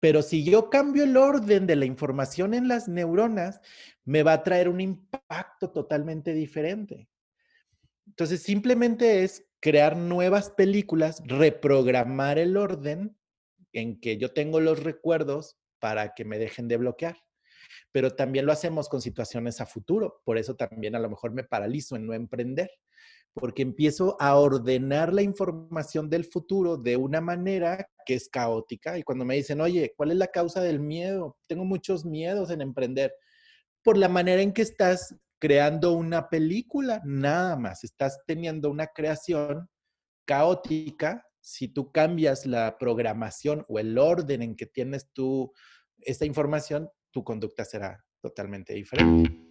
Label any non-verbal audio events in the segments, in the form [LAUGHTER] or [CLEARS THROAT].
Pero si yo cambio el orden de la información en las neuronas, me va a traer un impacto totalmente diferente. Entonces, simplemente es crear nuevas películas, reprogramar el orden en que yo tengo los recuerdos para que me dejen de bloquear. Pero también lo hacemos con situaciones a futuro. Por eso también a lo mejor me paralizo en no emprender, porque empiezo a ordenar la información del futuro de una manera que es caótica. Y cuando me dicen, oye, ¿cuál es la causa del miedo? Tengo muchos miedos en emprender. Por la manera en que estás creando una película, nada más. Estás teniendo una creación caótica. Si tú cambias la programación o el orden en que tienes tú esta información, tu conducta será totalmente diferente.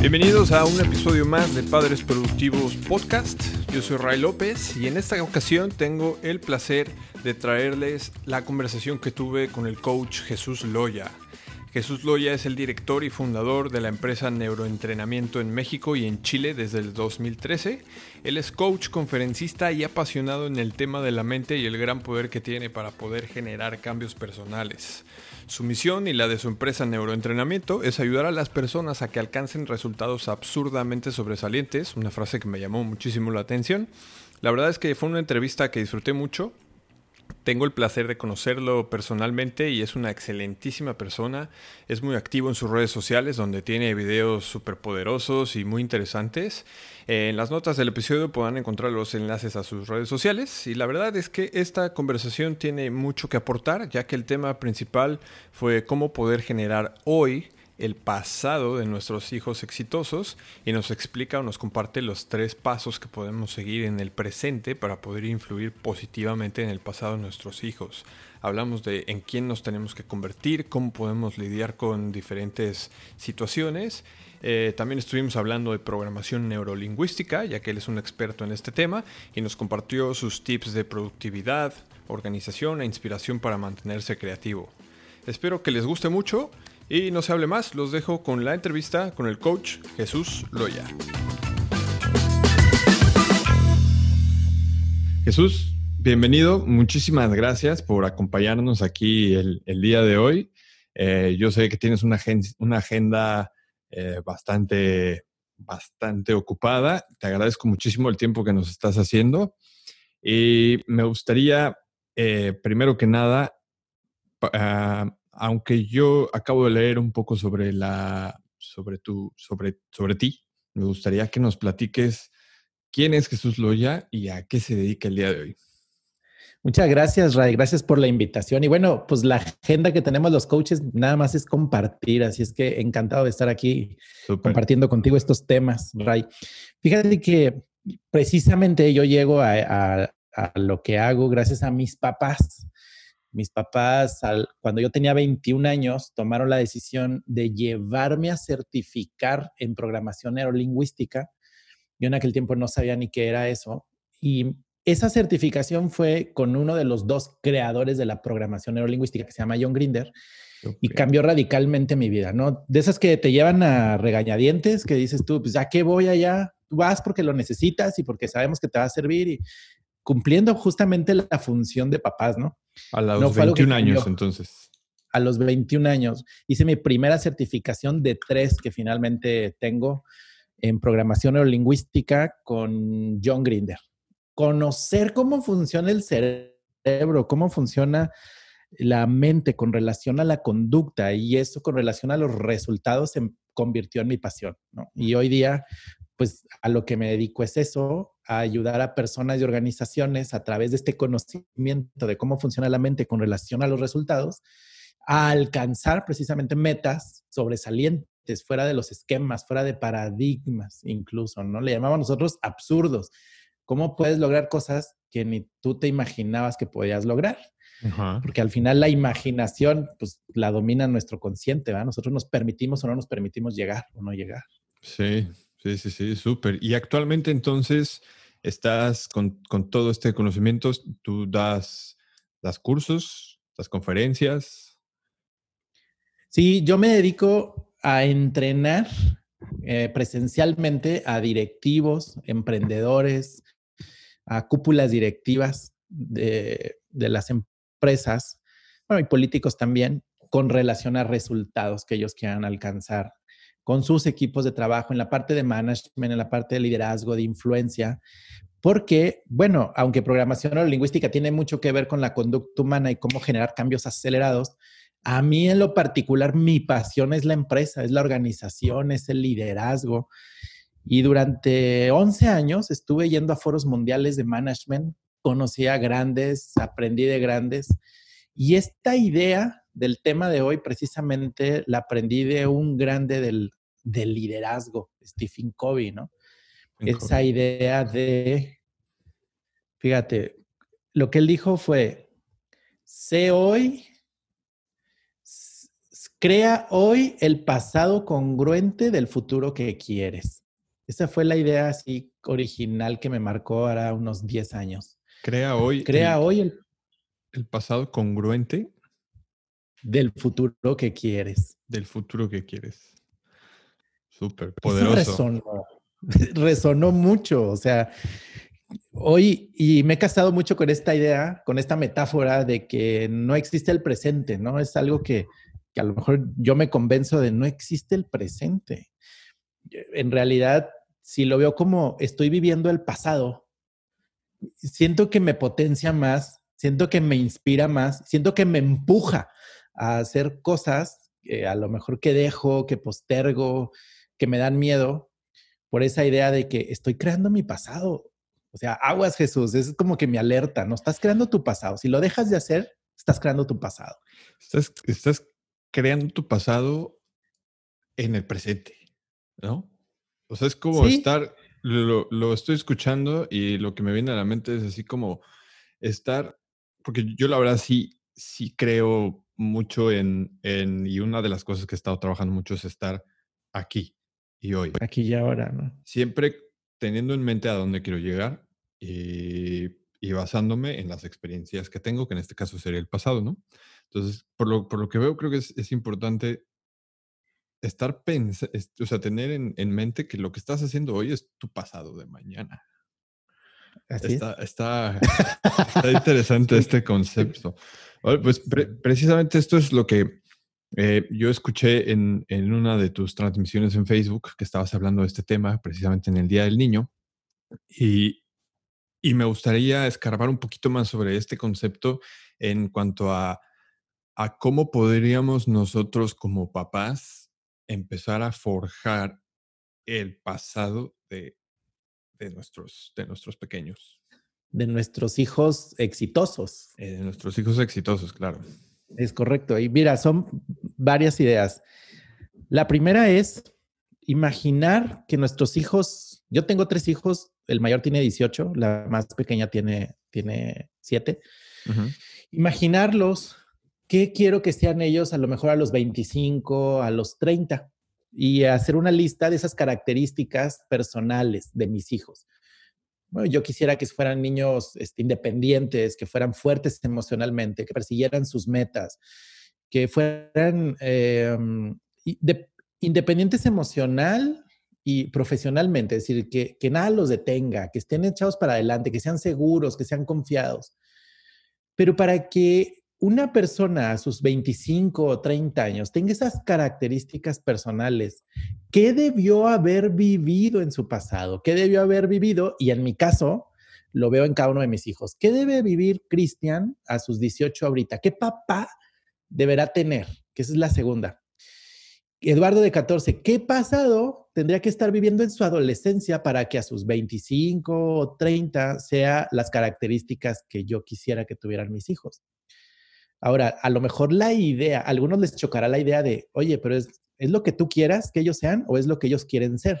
Bienvenidos a un episodio más de Padres Productivos Podcast. Yo soy Ray López y en esta ocasión tengo el placer de traerles la conversación que tuve con el coach Jesús Loya. Jesús Loya es el director y fundador de la empresa Neuroentrenamiento en México y en Chile desde el 2013. Él es coach, conferencista y apasionado en el tema de la mente y el gran poder que tiene para poder generar cambios personales. Su misión y la de su empresa Neuroentrenamiento es ayudar a las personas a que alcancen resultados absurdamente sobresalientes, una frase que me llamó muchísimo la atención. La verdad es que fue una entrevista que disfruté mucho, tengo el placer de conocerlo personalmente y es una excelentísima persona. Es muy activo en sus redes sociales donde tiene videos súper poderosos y muy interesantes. En las notas del episodio podrán encontrar los enlaces a sus redes sociales. Y la verdad es que esta conversación tiene mucho que aportar ya que el tema principal fue cómo poder generar hoy el pasado de nuestros hijos exitosos y nos explica o nos comparte los tres pasos que podemos seguir en el presente para poder influir positivamente en el pasado de nuestros hijos. Hablamos de en quién nos tenemos que convertir, cómo podemos lidiar con diferentes situaciones. Eh, también estuvimos hablando de programación neurolingüística, ya que él es un experto en este tema y nos compartió sus tips de productividad, organización e inspiración para mantenerse creativo. Espero que les guste mucho y no se hable más, los dejo con la entrevista con el coach Jesús Loya. Jesús, bienvenido. Muchísimas gracias por acompañarnos aquí el, día de hoy. Eh, yo sé que tienes una, agenda eh, bastante, bastante ocupada. Te agradezco muchísimo el tiempo que nos estás haciendo. Y me gustaría, eh, primero que nada, aunque yo acabo de leer un poco sobre la sobre tu sobre sobre ti, me gustaría que nos platiques quién es Jesús Loya y a qué se dedica el día de hoy. Muchas gracias, Ray. Gracias por la invitación. Y bueno, pues la agenda que tenemos los coaches nada más es compartir. Así es que encantado de estar aquí compartiendo contigo estos temas, Ray. Fíjate que precisamente yo llego a, a lo que hago gracias a mis papás mis papás, cuando yo tenía 21 años, tomaron la decisión de llevarme a certificar en programación neurolingüística. Yo en aquel tiempo no sabía ni qué era eso. Y esa certificación fue con uno de los dos creadores de la programación neurolingüística, que se llama John Grinder, y cambió radicalmente mi vida, ¿no? De esas que te llevan a regañadientes, que dices tú, pues ya que voy allá, tú vas porque lo necesitas y porque sabemos que te va a servir y cumpliendo justamente la función de papás, ¿no? A los 21 años, entonces. A los 21 años. Hice mi primera certificación de tres que finalmente tengo en programación neurolingüística con John Grinder. Conocer cómo funciona el cerebro, cómo funciona la mente con relación a la conducta y eso con relación a los resultados se convirtió en mi pasión. ¿no? Y hoy día, pues a lo que me dedico es eso, a ayudar a personas y organizaciones a través de este conocimiento de cómo funciona la mente con relación a los resultados, a alcanzar precisamente metas sobresalientes fuera de los esquemas, fuera de paradigmas incluso, ¿no? Le llamamos nosotros absurdos. ¿Cómo puedes lograr cosas que ni tú te imaginabas que podías lograr? Porque al final la imaginación, pues la domina nuestro consciente, ¿verdad? Nosotros nos permitimos o no nos permitimos llegar o no llegar. Sí, Sí, sí, sí, súper. Y actualmente entonces estás con, todo este conocimiento, tú das, das cursos, das conferencias. Sí, yo me dedico a entrenar eh, presencialmente a directivos, emprendedores, a cúpulas directivas de, de las empresas, bueno, y políticos también, con relación a resultados que ellos quieran alcanzar con sus equipos de trabajo en la parte de management, en la parte de liderazgo, de influencia, porque, bueno, aunque programación o lingüística tiene mucho que ver con la conducta humana y cómo generar cambios acelerados, a mí en lo particular mi pasión es la empresa, es la organización, es el liderazgo. Y durante 11 años estuve yendo a foros mundiales de management, conocí a grandes, aprendí de grandes. Y esta idea del tema de hoy precisamente la aprendí de un grande del, liderazgo, Stephen Covey, ¿no? Esa idea de, fíjate, lo que él dijo fue, sé hoy Crea hoy el pasado congruente del futuro que quieres. Esa fue la idea así original que me marcó ahora unos 10 años. Crea hoy. Crea el, hoy el, el pasado congruente del futuro que quieres. Del futuro que quieres. Súper poderoso. resonó, [LAUGHS] resonó mucho. O sea, hoy, y me he casado mucho con esta idea, con esta metáfora de que no existe el presente, ¿no? Es algo que, que a lo mejor yo me convenzo de no existe el presente. En realidad, si lo veo como estoy viviendo el pasado, siento que me potencia más, siento que me inspira más, siento que me empuja a hacer cosas a lo mejor que dejo, que postergo, que me dan miedo por esa idea de que estoy creando mi pasado. O sea, aguas Jesús, es como que me alerta, no estás creando tu pasado. Si lo dejas de hacer, estás creando tu pasado. Estás, estás creando tu pasado en el presente, ¿no? O sea, es como estar, lo, lo, estoy escuchando y lo que me viene a la mente es así como estar, porque yo la verdad sí, sí creo mucho en, en, y una de las cosas que he estado trabajando mucho es estar aquí y hoy. Aquí y ahora, ¿no? Siempre teniendo en mente a dónde quiero llegar y, y basándome en las experiencias que tengo, que en este caso sería el pasado, ¿no? Entonces, por lo, por lo que veo, creo que es, importante estar pensando, o sea, tener en, mente que lo que estás haciendo hoy es tu pasado de mañana. está, está, interesante [LAUGHS] este concepto. [LAUGHS] Pues precisamente esto es lo que eh, yo escuché en, en, una de tus transmisiones en Facebook, que estabas hablando de este tema, precisamente en el Día del Niño, y, y me gustaría escarbar un poquito más sobre este concepto en cuanto a a cómo podríamos nosotros como papás empezar a forjar el pasado de, nuestros, de nuestros pequeños. De nuestros hijos exitosos. Eh, de nuestros hijos exitosos, claro. Es correcto. Y mira, son varias ideas. La primera es imaginar que nuestros hijos, yo tengo tres hijos, el mayor tiene 18, la más pequeña tiene, tiene 7. Imaginarlos ¿qué quiero que sean ellos a lo mejor a los 25, a los 30? Y hacer una lista de esas características personales de mis hijos. Bueno, yo quisiera que fueran niños este, independientes, que fueran fuertes emocionalmente, que persiguieran sus metas, que fueran em, independientes emocional y profesionalmente, es decir, que, que nada los detenga, que estén echados para adelante, que sean seguros, que sean confiados. Pero para que una persona a sus 25 o 30 años tenga esas características personales, ¿qué debió haber vivido en su pasado? ¿Qué debió haber vivido? Y en mi caso, lo veo en cada uno de mis hijos. ¿Qué debe vivir Cristian a sus 18 ahorita? ¿Qué papá deberá tener? Que esa es la segunda. Eduardo de 14, ¿qué pasado tendría que estar viviendo en su adolescencia para que a sus 25 o 30 sea las características que yo quisiera que tuvieran mis hijos? Ahora, a lo mejor la idea, a algunos les chocará la idea de, oye, pero es, ¿es lo que tú quieras que ellos sean o es lo que ellos quieren ser?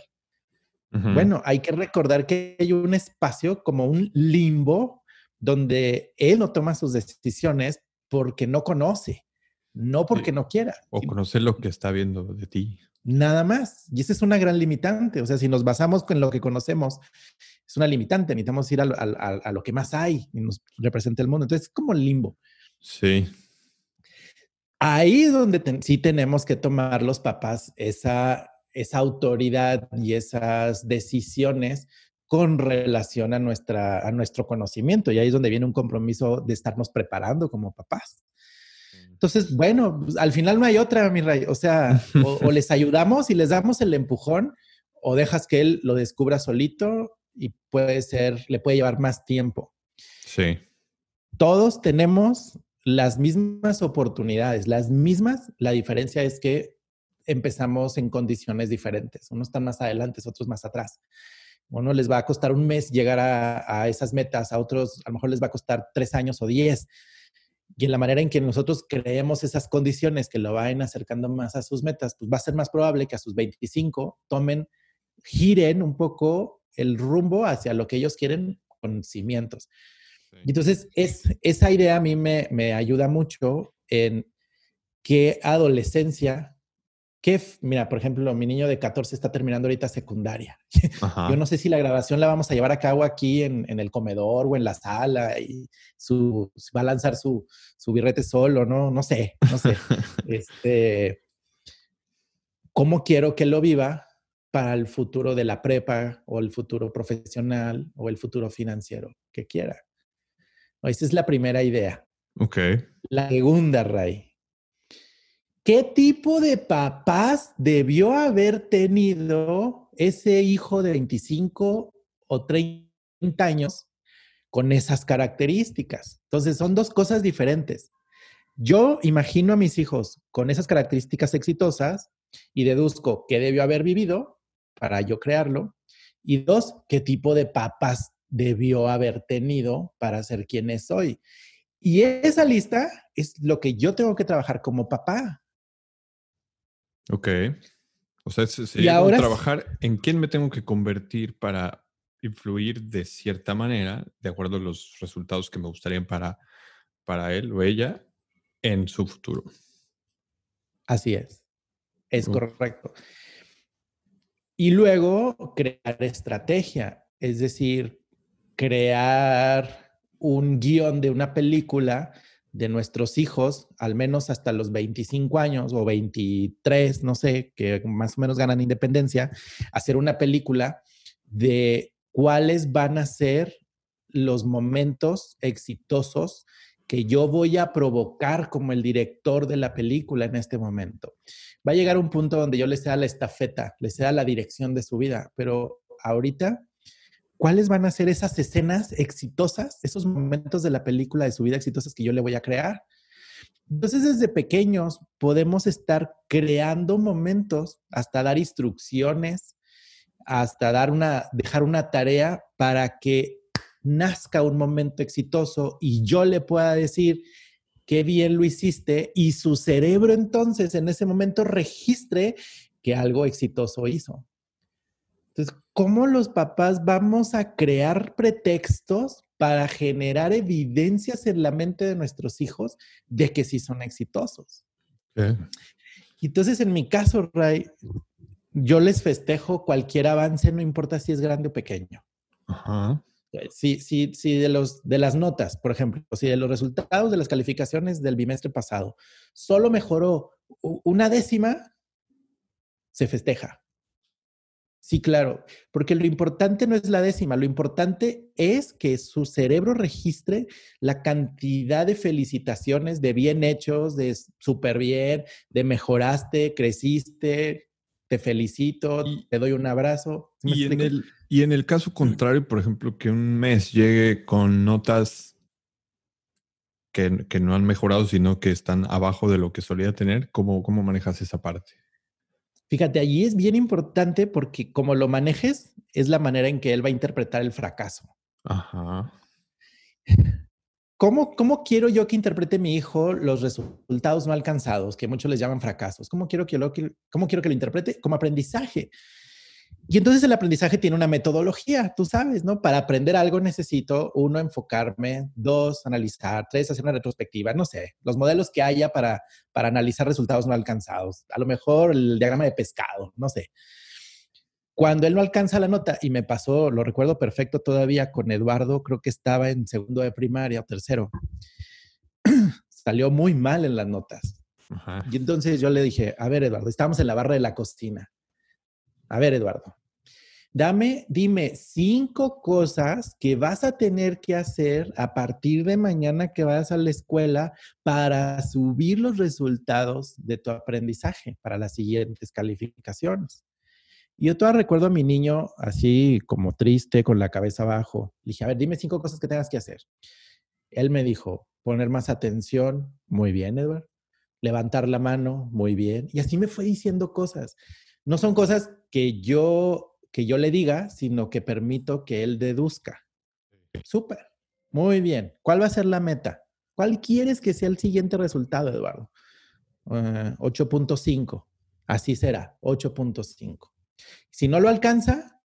Bueno, hay que recordar que hay un espacio como un limbo donde él no toma sus decisiones porque no conoce, no porque no quiera. O conocer lo que está viendo de ti. Nada más. Y esa es una gran limitante. O sea, si nos basamos en lo que conocemos, es una limitante. Necesitamos ir a, a lo que más hay y nos representa el mundo. Entonces, es como limbo. Sí. ahí es donde sí tenemos que tomar los papás esa, esa autoridad y esas decisiones con relación a, nuestra, a nuestro conocimiento. Y ahí es donde viene un compromiso de estarnos preparando como papás. Entonces, bueno, pues, al final no hay otra, mi rey. O sea, [LAUGHS] o, les ayudamos y les damos el empujón, o dejas que él lo descubra solito y puede ser, le puede llevar más tiempo. Sí. Todos tenemos las mismas oportunidades, las mismas. La diferencia es que empezamos en condiciones diferentes. Unos están más adelante, otros más atrás. Uno les va a costar un mes llegar a, a, esas metas, a otros a lo mejor les va a costar tres años o diez. Y en la manera en que nosotros creemos esas condiciones que lo vayan acercando más a sus metas, pues va a ser más probable que a sus 25 tomen, giren un poco el rumbo hacia lo que ellos quieren con cimientos. Y entonces, es, esa idea a mí me, me ayuda mucho en qué adolescencia que, mira, por ejemplo, mi niño de 14 está terminando ahorita secundaria. [LAUGHS] Yo no sé si la grabación la vamos a llevar a cabo aquí en, en el comedor o en la sala y su, va a lanzar su, su birrete solo, ¿no? No sé, no sé. [LAUGHS] este, ¿Cómo quiero que lo viva para el futuro de la prepa o el futuro profesional o el futuro financiero que quiera? Esa es la primera idea. Ok. La segunda, Ray. ¿Qué tipo de papás debió haber tenido ese hijo de 25 o 30 años con esas características? Entonces, son dos cosas diferentes. Yo imagino a mis hijos con esas características exitosas y deduzco qué debió haber vivido para yo crearlo. Y dos, qué tipo de papás debió haber tenido para ser quien es hoy. Y esa lista es lo que yo tengo que trabajar como papá. Ok. O sea, sería ahora trabajar en quién me tengo que convertir para influir de cierta manera, de acuerdo a los resultados que me gustarían para, para él o ella en su futuro. Así es. Es correcto. Y luego crear estrategia, es decir, crear un guion de una película de nuestros hijos, al menos hasta los 25 años o 23, no sé, que más o menos ganan independencia, hacer una película de cuáles van a ser los momentos exitosos que yo voy a provocar como el director de la película en este momento. Va a llegar un punto donde yo le sea la estafeta, le sea la dirección de su vida, pero ahorita cuáles van a ser esas escenas exitosas, esos momentos de la película de su vida exitosas que yo le voy a crear. Entonces, desde pequeños podemos estar creando momentos, hasta dar instrucciones, hasta dar una, dejar una tarea para que nazca un momento exitoso y yo le pueda decir qué bien lo hiciste y su cerebro entonces en ese momento registre que algo exitoso hizo. Entonces, ¿cómo los papás vamos a crear pretextos para generar evidencias en la mente de nuestros hijos de que sí son exitosos? Entonces, en mi caso, Ray, yo les festejo cualquier avance, no importa si es grande o pequeño. Ajá. Si, si, si de, los, de las notas, por ejemplo, si de los resultados de las calificaciones del bimestre pasado solo mejoró una décima, se festeja. Sí, claro, porque lo importante no es la décima, lo importante es que su cerebro registre la cantidad de felicitaciones, de bien hechos, de súper bien, de mejoraste, creciste, te felicito, te doy un abrazo. Y en, el, y en el caso contrario, por ejemplo, que un mes llegue con notas que, que, no han mejorado, sino que están abajo de lo que solía tener, ¿cómo, cómo manejas esa parte? Fíjate, allí es bien importante porque como lo manejes, es la manera en que él va a interpretar el fracaso. Ajá. ¿Cómo, ¿Cómo quiero yo que interprete mi hijo los resultados no alcanzados, que muchos les llaman fracasos? ¿Cómo quiero que lo, cómo quiero que lo interprete? Como aprendizaje. Y entonces el aprendizaje tiene una metodología, tú sabes, ¿no? Para aprender algo necesito, uno, enfocarme, dos, analizar, tres, hacer una retrospectiva, no sé, los modelos que haya para, para analizar resultados no alcanzados. A lo mejor el diagrama de pescado, no sé. Cuando él no alcanza la nota, y me pasó, lo recuerdo perfecto todavía con Eduardo, creo que estaba en segundo de primaria o tercero, [CLEARS THROAT] salió muy mal en las notas. Y entonces yo le dije, a ver, Eduardo, estamos en la barra de la cocina. A ver, Eduardo, dame, dime cinco cosas que vas a tener que hacer a partir de mañana que vayas a la escuela para subir los resultados de tu aprendizaje para las siguientes calificaciones. Y yo todavía recuerdo a mi niño así como triste, con la cabeza abajo. Le dije, a ver, dime cinco cosas que tengas que hacer. Él me dijo, poner más atención. Muy bien, Edward. Levantar la mano. Muy bien. Y así me fue diciendo cosas. No son cosas que yo, que yo le diga, sino que permito que él deduzca. Súper. Muy bien. ¿Cuál va a ser la meta? ¿Cuál quieres que sea el siguiente resultado, Eduardo? 8.5. Eh, así será, 8.5. Si no lo alcanza,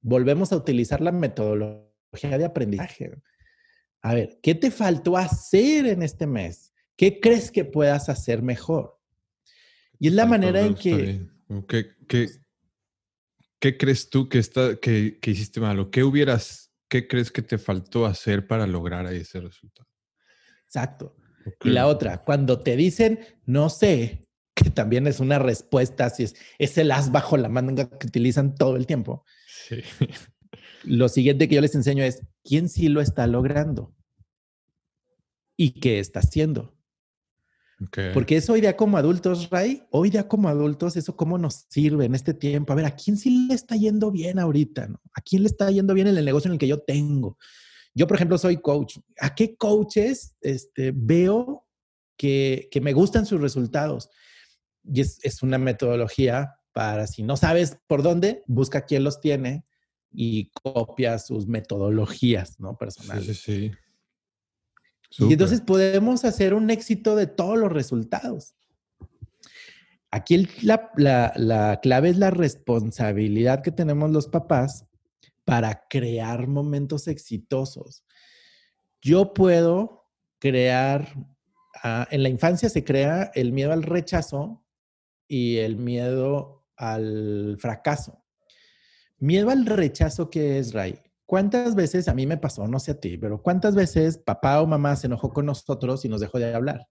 volvemos a utilizar la metodología de aprendizaje. A ver, ¿qué te faltó hacer en este mes? ¿Qué crees que puedas hacer mejor? Y es la manera en que... ¿Qué, qué, crees tú que, está, que, que hiciste malo? ¿Qué hubieras, qué crees que te faltó hacer para lograr ese resultado? Exacto. Y la otra, cuando te dicen, no sé, [LAUGHS] que también es una respuesta, si es, es el as bajo la manga que utilizan todo el tiempo. Sí. Lo siguiente que yo les enseño es, ¿quién sí lo está logrando? ¿Y qué está haciendo? Porque eso hoy día como adultos, Ray, hoy día como adultos, eso cómo nos sirve en este tiempo. A ver, ¿a quién sí le está yendo bien ahorita? No? ¿A quién le está yendo bien en el negocio en el que yo tengo? Yo, por ejemplo, soy coach. ¿A qué coaches este, veo que, que me gustan sus resultados? Y es, una metodología para si no sabes por dónde, busca quién los tiene y copia sus metodologías, ¿no? Personales. Sí, sí, sí. Y entonces podemos hacer un éxito de todos los resultados. Aquí la, la, clave es la responsabilidad que tenemos los papás para crear momentos exitosos. Yo puedo crear, ah, en la infancia se crea el miedo al rechazo y el miedo al fracaso. Miedo al rechazo que es, Ray. ¿Cuántas veces, a mí me pasó, no sé a ti, pero cuántas veces papá o mamá se enojó con nosotros y nos dejó de hablar?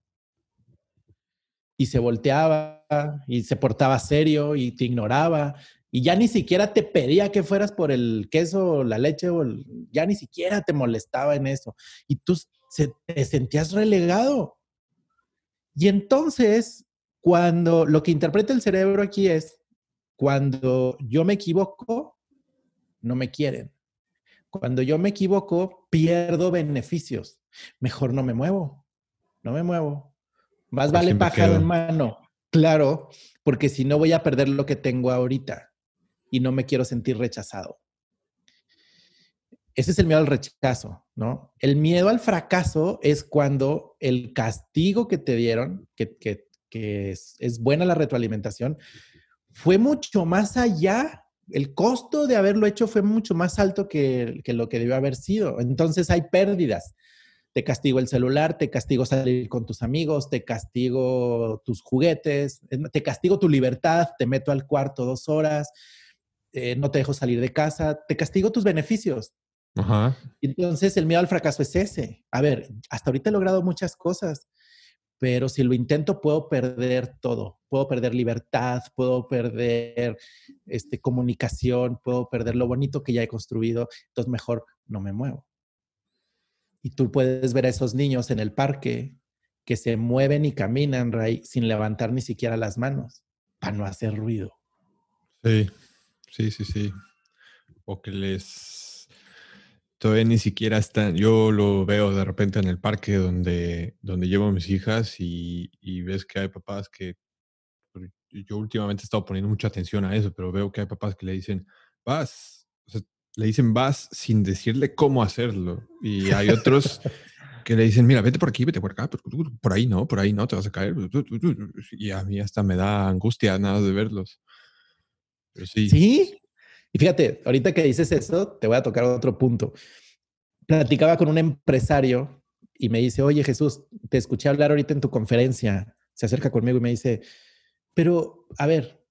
Y se volteaba y se portaba serio y te ignoraba y ya ni siquiera te pedía que fueras por el queso, la leche o ya ni siquiera te molestaba en eso. Y tú te sentías relegado. Y entonces cuando lo que interpreta el cerebro aquí es, cuando yo me equivoco, no me quieren. Cuando yo me equivoco, pierdo beneficios. Mejor no me muevo. No me muevo. Más vale pájaro en mano. Claro, porque si no voy a perder lo que tengo ahorita y no me quiero sentir rechazado. Ese es el miedo al rechazo, ¿no? El miedo al fracaso es cuando el castigo que te dieron, que, que que es, buena la retroalimentación, fue mucho más allá el costo de haberlo hecho fue mucho más alto que, lo que debió haber sido. Entonces hay pérdidas. Te castigo el celular, te castigo salir con tus amigos, te castigo tus juguetes, te castigo tu libertad, te meto al cuarto dos horas, eh, no te dejo salir de casa, te castigo tus beneficios. Entonces el miedo al fracaso es ese. A ver, hasta ahorita he logrado muchas cosas pero si lo intento puedo perder todo. Puedo perder libertad, puedo perder este, comunicación, puedo perder lo bonito que ya he construido, entonces mejor no me muevo. Y tú puedes ver a esos niños en el parque que se mueven y caminan, Ray, sin levantar ni siquiera las manos para no hacer ruido. Sí, sí, sí, sí. O que les todavía ni siquiera están, yo lo veo de repente en el parque donde, donde llevo a mis hijas y, ves que hay papás que, yo últimamente he estado poniendo mucha atención a eso, pero veo que hay papás que le dicen, vas, le dicen vas sin decirle cómo hacerlo. Y hay otros [LAUGHS] que le dicen, mira, vete por aquí, vete por acá, por, ahí no, por ahí no, te vas a caer. Y a mí hasta me da angustia nada de verlos. sí. ¿Sí? Y fíjate, ahorita que dices eso, te voy a tocar otro punto. Platicaba con un empresario y me dice, oye Jesús, te escuché hablar ahorita en tu conferencia. Se acerca conmigo y me dice, pero a ver,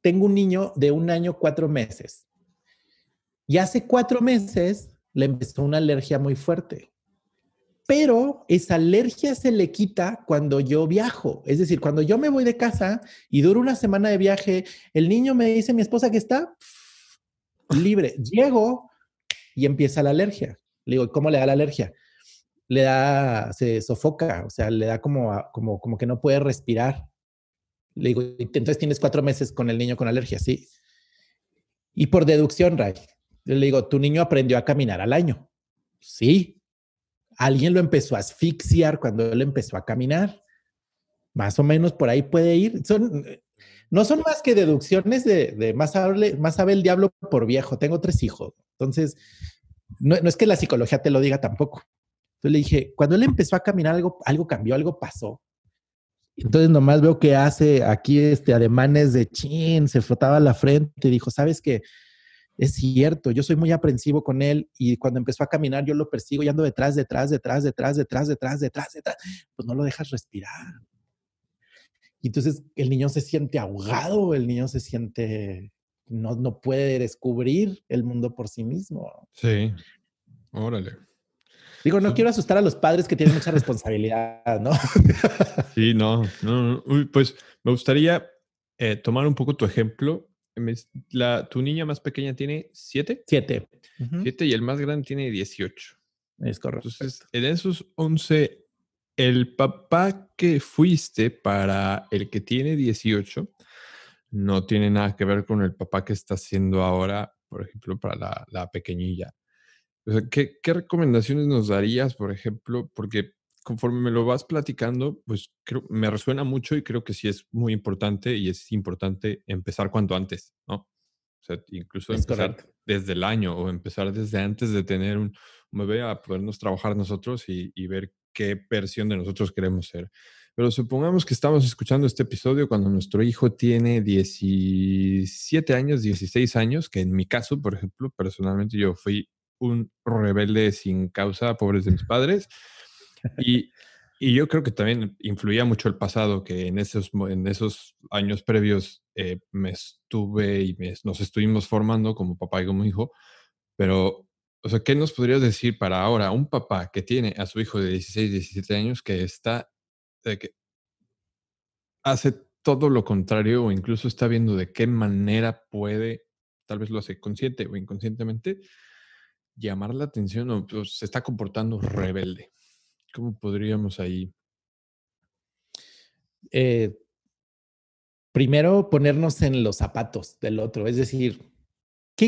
tengo un niño de un año, cuatro meses. Y hace cuatro meses le empezó una alergia muy fuerte. pero esa alergia se le quita cuando yo viajo. Es decir, cuando yo me voy de casa y duro una semana de viaje, el niño me dice, mi esposa que está libre. Llego y empieza la alergia. Le digo, ¿cómo le da la alergia? Le da, se sofoca, o sea, le da como, como, como que no puede respirar. Le digo, entonces tienes cuatro meses con el niño con alergia, sí. Y por deducción, Ray, le digo, tu niño aprendió a caminar al año. Sí. Alguien lo empezó a asfixiar cuando él empezó a caminar. Más o menos por ahí puede ir. Son, no son más que deducciones de, más, sabe el diablo por viejo. Tengo tres hijos. Entonces, no, es que la psicología te lo diga tampoco. Entonces le dije, cuando él empezó a caminar, algo, algo cambió, algo pasó. Entonces nomás veo que hace aquí este ademanes de chin, se frotaba la frente y dijo, ¿sabes qué? Es cierto, yo soy muy aprensivo con él y cuando empezó a caminar yo lo persigo y ando detrás, detrás, detrás, detrás, detrás, detrás, detrás, detrás, pues no lo dejas respirar. Y entonces el niño se siente ahogado, el niño se siente, no, no puede descubrir el mundo por sí mismo. Sí, órale. Digo, no quiero asustar a los padres que tienen mucha responsabilidad, ¿no? [LAUGHS] Sí, no, no, pues me gustaría eh, tomar un poco tu ejemplo. La, tu niña más pequeña tiene siete. Siete. Siete y el más grande tiene dieciocho. Es correcto. Entonces, en esos once, el papá que fuiste para el que tiene dieciocho no tiene nada que ver con el papá que está haciendo ahora, por ejemplo, para la, la pequeñilla. ¿qué, recomendaciones nos darías, por ejemplo? Porque conforme me lo vas platicando, pues creo, me resuena mucho y creo que sí es muy importante y es importante empezar cuanto antes, ¿no? O sea, incluso empezar desde el año o empezar desde antes de tener un, bebé a podernos trabajar nosotros y, y ver qué versión de nosotros queremos ser. Pero supongamos que estamos escuchando este episodio cuando nuestro hijo tiene 17 años, 16 años, que en mi caso, por ejemplo, personalmente yo fui un rebelde sin causa, pobres de mis [LAUGHS] padres. Y, y yo creo que también influía mucho el pasado, que en esos, en esos años previos eh, me estuve y nos estuvimos formando como papá y como hijo. Pero, o sea, ¿qué nos podrías decir para ahora un papá que tiene a su hijo de 16, 17 años que está, que hace todo lo contrario o incluso está viendo de qué manera puede, tal vez lo hace consciente o inconscientemente, llamar la atención o pues, se está comportando rebelde? ¿Cómo podríamos ahí? Eh, primero ponernos en los zapatos del otro, es decir,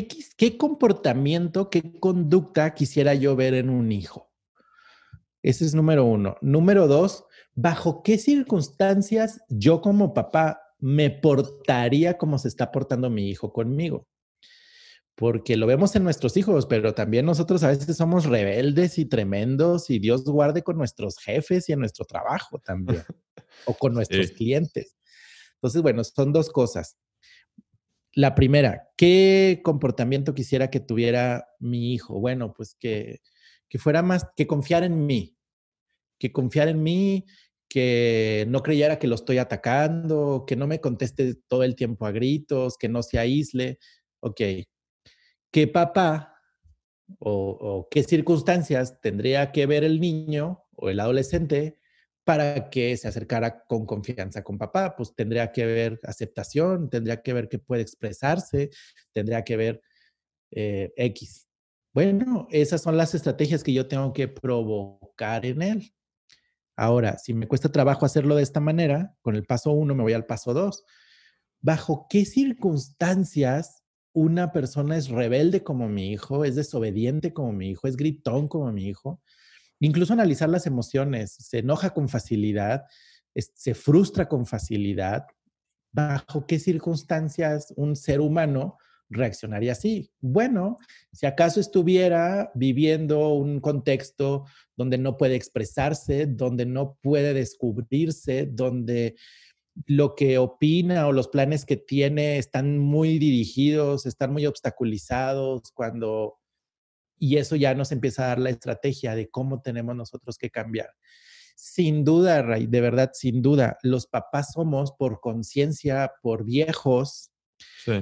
¿qué, ¿qué comportamiento, qué conducta quisiera yo ver en un hijo? Ese es número uno. Número dos, ¿bajo qué circunstancias yo como papá me portaría como se está portando mi hijo conmigo? porque lo vemos en nuestros hijos, pero también nosotros a veces somos rebeldes y tremendos y Dios guarde con nuestros jefes y en nuestro trabajo también, [LAUGHS] o con nuestros clientes. Entonces, bueno, son dos cosas. La primera, ¿qué comportamiento quisiera que tuviera mi hijo? Bueno, pues que, que fuera más, que confiar en mí, que confiar en mí, que no creyera que lo estoy atacando, que no me conteste todo el tiempo a gritos, que no se aísle. Ok, qué papá o, qué circunstancias tendría que ver el niño o el adolescente para que se acercara con confianza con papá. Pues tendría que ver aceptación, tendría que ver que puede expresarse, tendría que ver eh, X. Bueno, esas son las estrategias que yo tengo que provocar en él. Ahora, si me cuesta trabajo hacerlo de esta manera, con el paso uno me voy al paso dos. ¿Bajo qué circunstancias una persona es rebelde como mi hijo, es desobediente como mi hijo, es gritón como mi hijo. Incluso analizar las emociones, se enoja con facilidad, se frustra con facilidad. ¿Bajo qué circunstancias un ser humano reaccionaría así? Bueno, si acaso estuviera viviendo un contexto donde no puede expresarse, donde no puede descubrirse, donde lo que opina o los planes que tiene están muy dirigidos, están muy obstaculizados cuando... Y eso ya nos empieza a dar la estrategia de cómo tenemos nosotros que cambiar. Sin duda, Ray, de verdad, sin duda, los papás somos por conciencia, por viejos,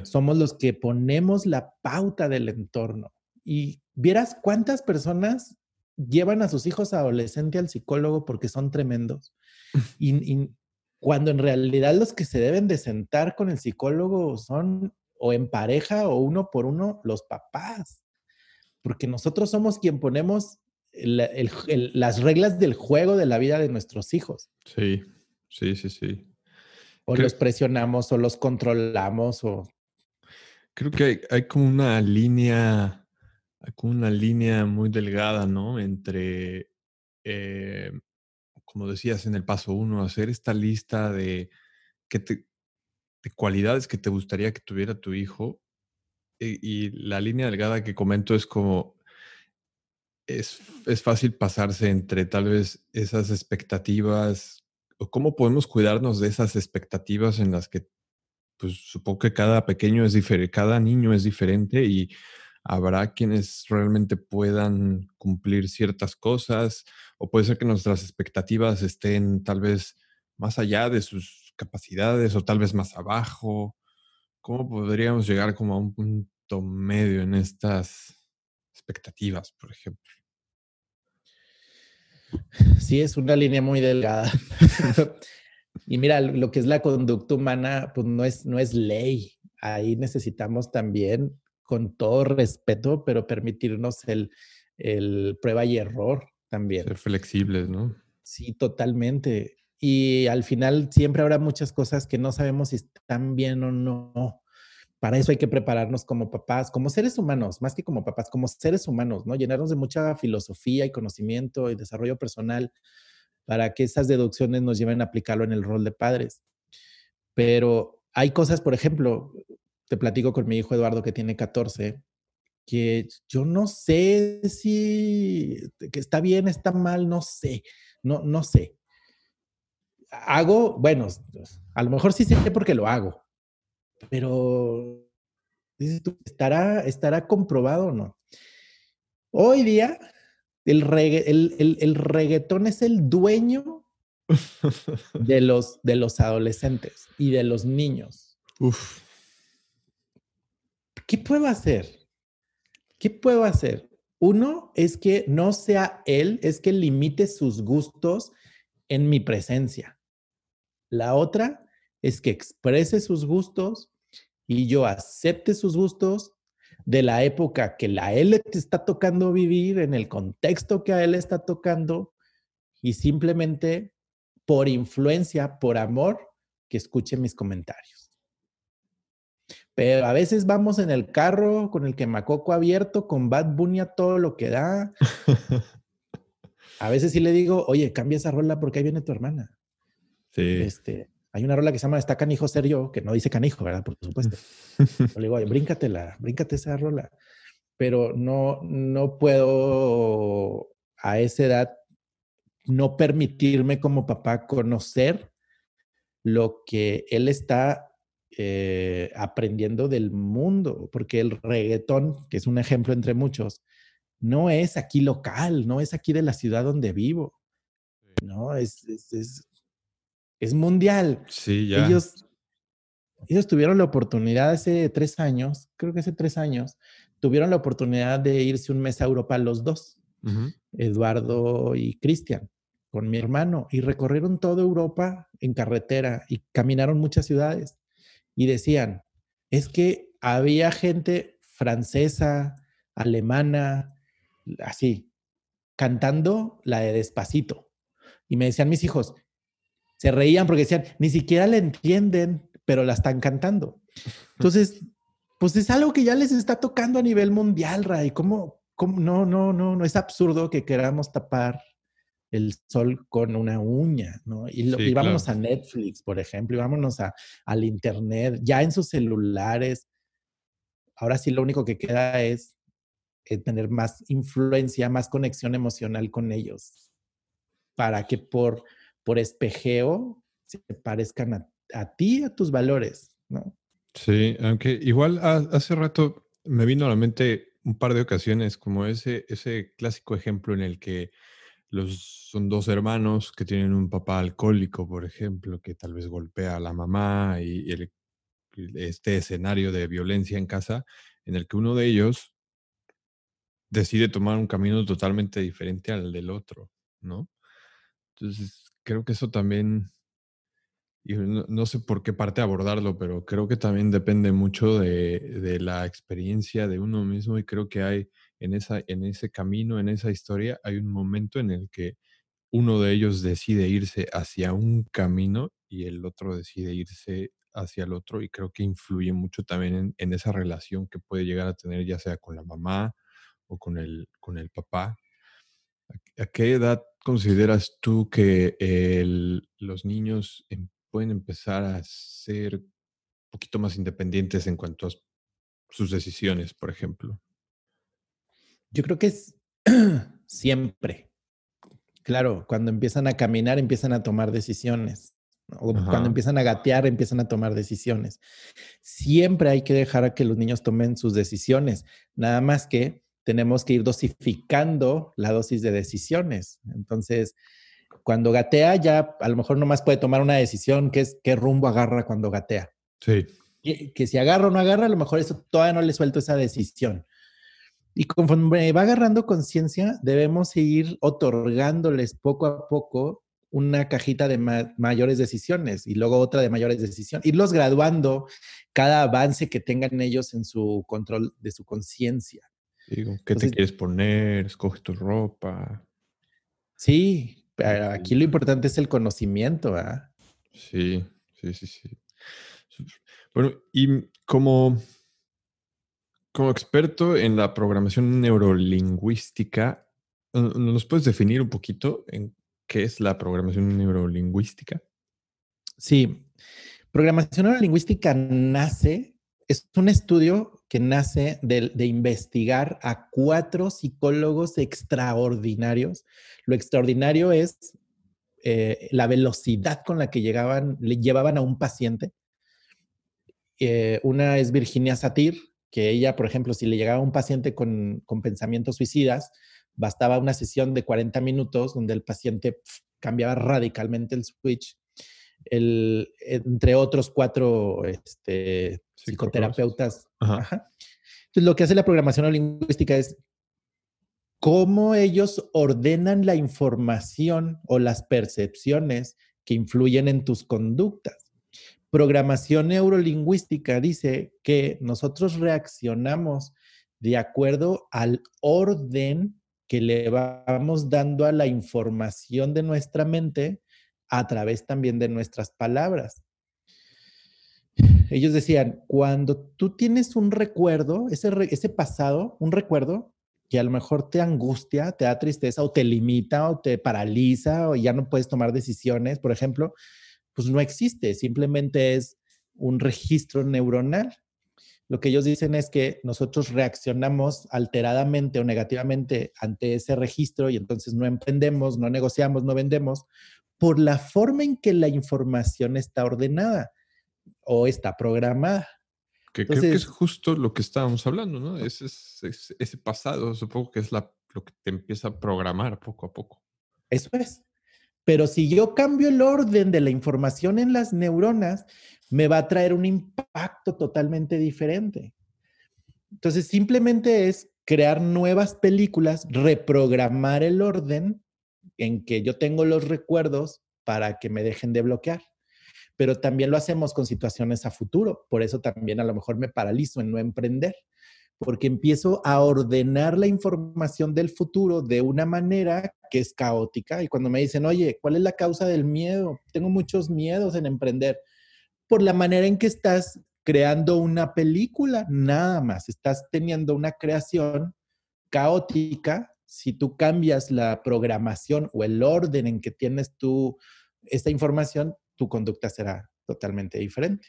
somos los que ponemos la pauta del entorno. Y vieras cuántas personas llevan a sus hijos adolescentes al psicólogo porque son tremendos. [LAUGHS] Y, cuando en realidad los que se deben de sentar con el psicólogo son o en pareja o uno por uno los papás. Porque nosotros somos quien ponemos las reglas del juego de la vida de nuestros hijos. Sí, sí, sí, sí. O los presionamos o los controlamos o... Creo que hay, como una línea, hay como una línea muy delgada, ¿no? Entre, eh, como decías en el paso uno, hacer esta lista de, que te, de cualidades que te gustaría que tuviera tu hijo y la línea delgada que comento es como es, fácil pasarse entre tal vez esas expectativas o cómo podemos cuidarnos de esas expectativas en las que pues supongo que cada pequeño es diferente, cada niño es diferente y habrá quienes realmente puedan cumplir ciertas cosas o puede ser que nuestras expectativas estén tal vez más allá de sus capacidades o tal vez más abajo. ¿Cómo podríamos llegar como a un punto medio en estas expectativas, por ejemplo. Sí, es una línea muy delgada. [LAUGHS] y mira, lo que es la conducta humana, pues no es, no es ley. Ahí necesitamos también, con todo respeto, pero permitirnos el, el prueba y error también. Ser flexibles, ¿no? Sí, totalmente. Y al final siempre habrá muchas cosas que no sabemos si están bien o no. Para eso hay que prepararnos como papás, como seres humanos, más que como papás, como seres humanos, ¿no? Llenarnos de mucha filosofía y conocimiento y desarrollo personal para que esas deducciones nos lleven a aplicarlo en el rol de padres. Pero hay cosas, por ejemplo, te platico con mi hijo Eduardo que tiene 14, que yo no sé si que está bien, está mal, no sé, no, no sé. Hago, bueno, a lo mejor sí sé porque lo hago, pero ¿estará, ¿estará comprobado o no? Hoy día, el, el, reggaetón es el dueño [LAUGHS] de los, de los adolescentes y de los niños. ¿Qué puedo hacer? ¿Qué puedo hacer? Uno es que no sea él, es que limite sus gustos en mi presencia. La otra es que exprese sus gustos y yo acepte sus gustos de la época que a él está tocando vivir, en el contexto que a él está tocando, y simplemente por influencia, por amor, que escuche mis comentarios. Pero a veces vamos en el carro con el quemacoco abierto, con Bad Bunny a todo lo que da. [LAUGHS] A veces sí le digo, oye, cambia esa rola porque ahí viene tu hermana. Sí. Este, hay una rola que se llama Está canijo ser yo, que no dice canijo, ¿verdad? Por supuesto. le digo, bríncatela, bríncate esa rola. Pero no, no puedo a esa edad no permitirme como papá conocer lo que él está eh, aprendiendo del mundo, porque el reggaetón, que es un ejemplo entre muchos, no es aquí local, no es aquí de la ciudad donde vivo, no, es, es es mundial. Sí, ya. Ellos, ellos tuvieron la oportunidad hace tres años, creo que hace tres años, tuvieron la oportunidad de irse un mes a Europa los dos, Eduardo y Cristian, con mi hermano, y recorrieron toda Europa en carretera y caminaron muchas ciudades. Y decían, es que había gente francesa, alemana, así, cantando la de despacito. Y me decían mis hijos, se reían porque decían, ni siquiera la entienden, pero la están cantando. [LAUGHS] Entonces, pues es algo que ya les está tocando a nivel mundial, Ray. ¿Cómo, cómo? No, no, no, no es absurdo que queramos tapar el sol con una uña, ¿no? Y, vámonos a Netflix, por ejemplo, y vámonos a, al Internet, ya en sus celulares. Ahora sí lo único que queda es eh, tener más influencia, más conexión emocional con ellos, para que por por espejeo se parezcan a, a ti, a tus valores, ¿no? Sí, aunque igual hace rato me vino a la mente un par de ocasiones como ese, ese clásico ejemplo en el que los, son dos hermanos que tienen un papá alcohólico, por ejemplo, que tal vez golpea a la mamá y, este escenario de violencia en casa en el que uno de ellos decide tomar un camino totalmente diferente al del otro, ¿no? Entonces, creo que eso también, no, sé por qué parte abordarlo, pero creo que también depende mucho de, la experiencia de uno mismo y creo que hay en, esa, en ese camino, en esa historia, hay un momento en el que uno de ellos decide irse hacia un camino y el otro decide irse hacia el otro y creo que influye mucho también en, esa relación que puede llegar a tener ya sea con la mamá o con el, con el papá. ¿A, qué edad consideras tú que los niños em, pueden empezar a ser un poquito más independientes en cuanto a sus decisiones, por ejemplo? Yo creo que es [CLEARS THROAT] siempre. Claro, cuando empiezan a caminar, empiezan a tomar decisiones. O cuando empiezan a gatear, empiezan a tomar decisiones. Siempre hay que dejar a que los niños tomen sus decisiones. Nada más que tenemos que ir dosificando la dosis de decisiones. Entonces, cuando gatea, ya a lo mejor nomás puede tomar una decisión que es qué rumbo agarra cuando gatea. Sí. Que, si agarra o no agarra, a lo mejor eso todavía no le suelto esa decisión. Y conforme va agarrando conciencia, debemos ir otorgándoles poco a poco una cajita de mayores decisiones y luego otra de mayores decisiones. Irlos graduando cada avance que tengan ellos en su control de su conciencia. Digo, ¿qué te quieres poner? Escoge tu ropa. Sí, aquí lo importante es el conocimiento, ¿ah? Sí, sí, sí, sí. Bueno, y como como experto en la programación neurolingüística, ¿nos puedes definir un poquito en qué es la programación neurolingüística? Sí, programación neurolingüística nace, es un estudio que nace de, investigar a cuatro psicólogos extraordinarios. Lo extraordinario es eh, la velocidad con la que llegaban, le llevaban a un paciente. Eh, una es Virginia Satir, que ella, por ejemplo, si le llegaba un paciente con, pensamientos suicidas, bastaba una sesión de 40 minutos donde el paciente cambiaba radicalmente el switch. El, entre otros cuatro este, psicoterapeutas. Entonces, lo que hace la programación lingüística es cómo ellos ordenan la información o las percepciones que influyen en tus conductas. Programación neurolingüística dice que nosotros reaccionamos de acuerdo al orden que le vamos dando a la información de nuestra mente a través también de nuestras palabras. Ellos decían, cuando tú tienes un recuerdo, ese, pasado, un recuerdo que a lo mejor te angustia, te da tristeza o te limita o te paraliza o ya no puedes tomar decisiones, por ejemplo, pues no existe, simplemente es un registro neuronal. Lo que ellos dicen es que nosotros reaccionamos alteradamente o negativamente ante ese registro y entonces no emprendemos, no negociamos, no vendemos por la forma en que la información está ordenada o está programada. Que creo que es justo lo que estábamos hablando, ¿no? Ese, ese pasado, supongo que es la, lo que te empieza a programar poco a poco. Eso es. Pero si yo cambio el orden de la información en las neuronas, me va a traer un impacto totalmente diferente. Entonces, simplemente es crear nuevas películas, reprogramar el orden en que yo tengo los recuerdos para que me dejen de bloquear. Pero también lo hacemos con situaciones a futuro. Por eso también a lo mejor me paralizo en no emprender porque empiezo a ordenar la información del futuro de una manera que es caótica. Y cuando me dicen, oye, ¿cuál es la causa del miedo? Tengo muchos miedos en emprender. Por la manera en que estás creando una película, nada más. Estás teniendo una creación caótica. Si tú cambias la programación o el orden en que tienes tú esta información, tu conducta será totalmente diferente.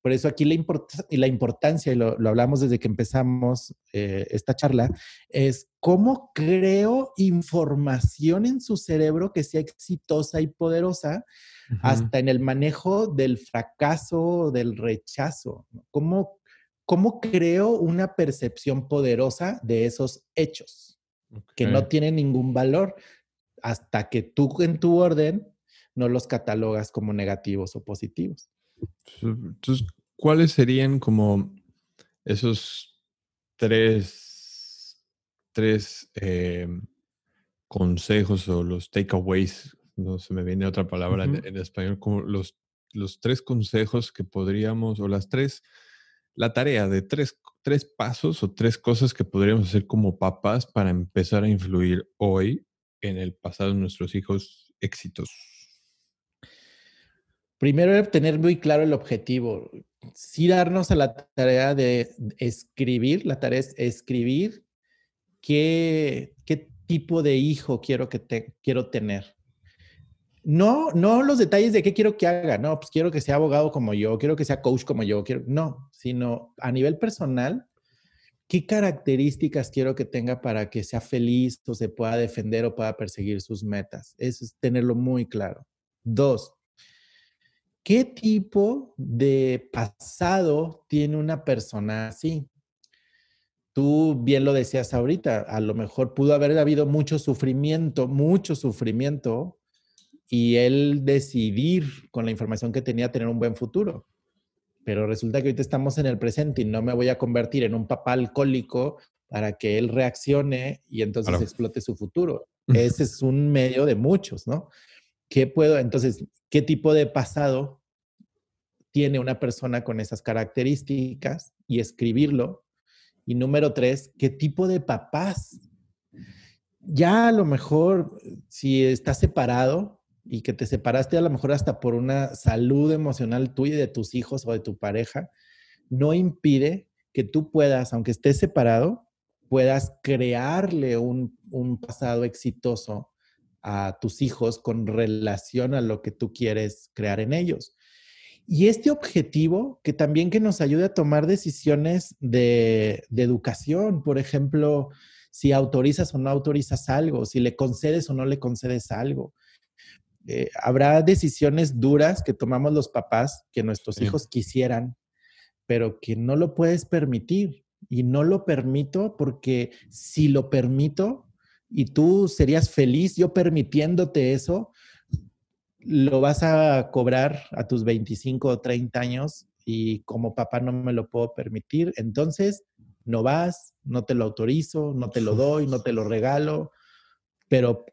Por eso aquí la, la importancia, y lo, hablamos desde que empezamos eh, esta charla, es cómo creo información en su cerebro que sea exitosa y poderosa hasta en el manejo del fracaso, del rechazo. ¿Cómo, ¿Cómo creo una percepción poderosa de esos hechos que no tienen ningún valor hasta que tú en tu orden no los catalogas como negativos o positivos? Entonces, ¿cuáles serían como esos tres tres eh, consejos o los takeaways, no se me viene otra palabra en, español, como los, los tres consejos que podríamos, o las tres, la tarea de tres, tres pasos o tres cosas que podríamos hacer como papás para empezar a influir hoy en el pasado de nuestros hijos éxitos. Primero, tener muy claro el objetivo. Sí darnos a la tarea de escribir, la tarea es escribir qué, qué tipo de hijo quiero, que te, quiero tener. No, no los detalles de qué quiero que haga, no, pues quiero que sea abogado como yo, quiero que sea coach como yo, quiero, no, sino a nivel personal, qué características quiero que tenga para que sea feliz o se pueda defender o pueda perseguir sus metas. Eso es tenerlo muy claro. Dos, ¿qué tipo de pasado tiene una persona así? Tú bien lo decías ahorita, a lo mejor pudo haber habido mucho sufrimiento, mucho sufrimiento, y él decidir con la información que tenía tener un buen futuro. Pero resulta que ahorita estamos en el presente y no me voy a convertir en un papá alcohólico para que él reaccione y entonces explote su futuro. Ese es un medio de muchos, ¿no? ¿Qué puedo, entonces, qué tipo de pasado tiene una persona con esas características y escribirlo? Y número tres, ¿qué tipo de papás? Ya a lo mejor, si estás separado y que te separaste a lo mejor hasta por una salud emocional tuya de tus hijos o de tu pareja, no impide que tú puedas, aunque estés separado, puedas crearle un, un pasado exitoso a tus hijos con relación a lo que tú quieres crear en ellos. Y este objetivo que también que nos ayude a tomar decisiones de, educación, por ejemplo, si autorizas o no autorizas algo, si le concedes o no le concedes algo. Eh, habrá decisiones duras que tomamos los papás que nuestros hijos quisieran, pero que no lo puedes permitir. Y no lo permito porque si lo permito y tú serías feliz yo permitiéndote eso, lo vas a cobrar a tus 25 o 30 años y como papá no me lo puedo permitir, entonces no vas, no te lo autorizo, no te lo [LAUGHS] doy, no te lo regalo, pero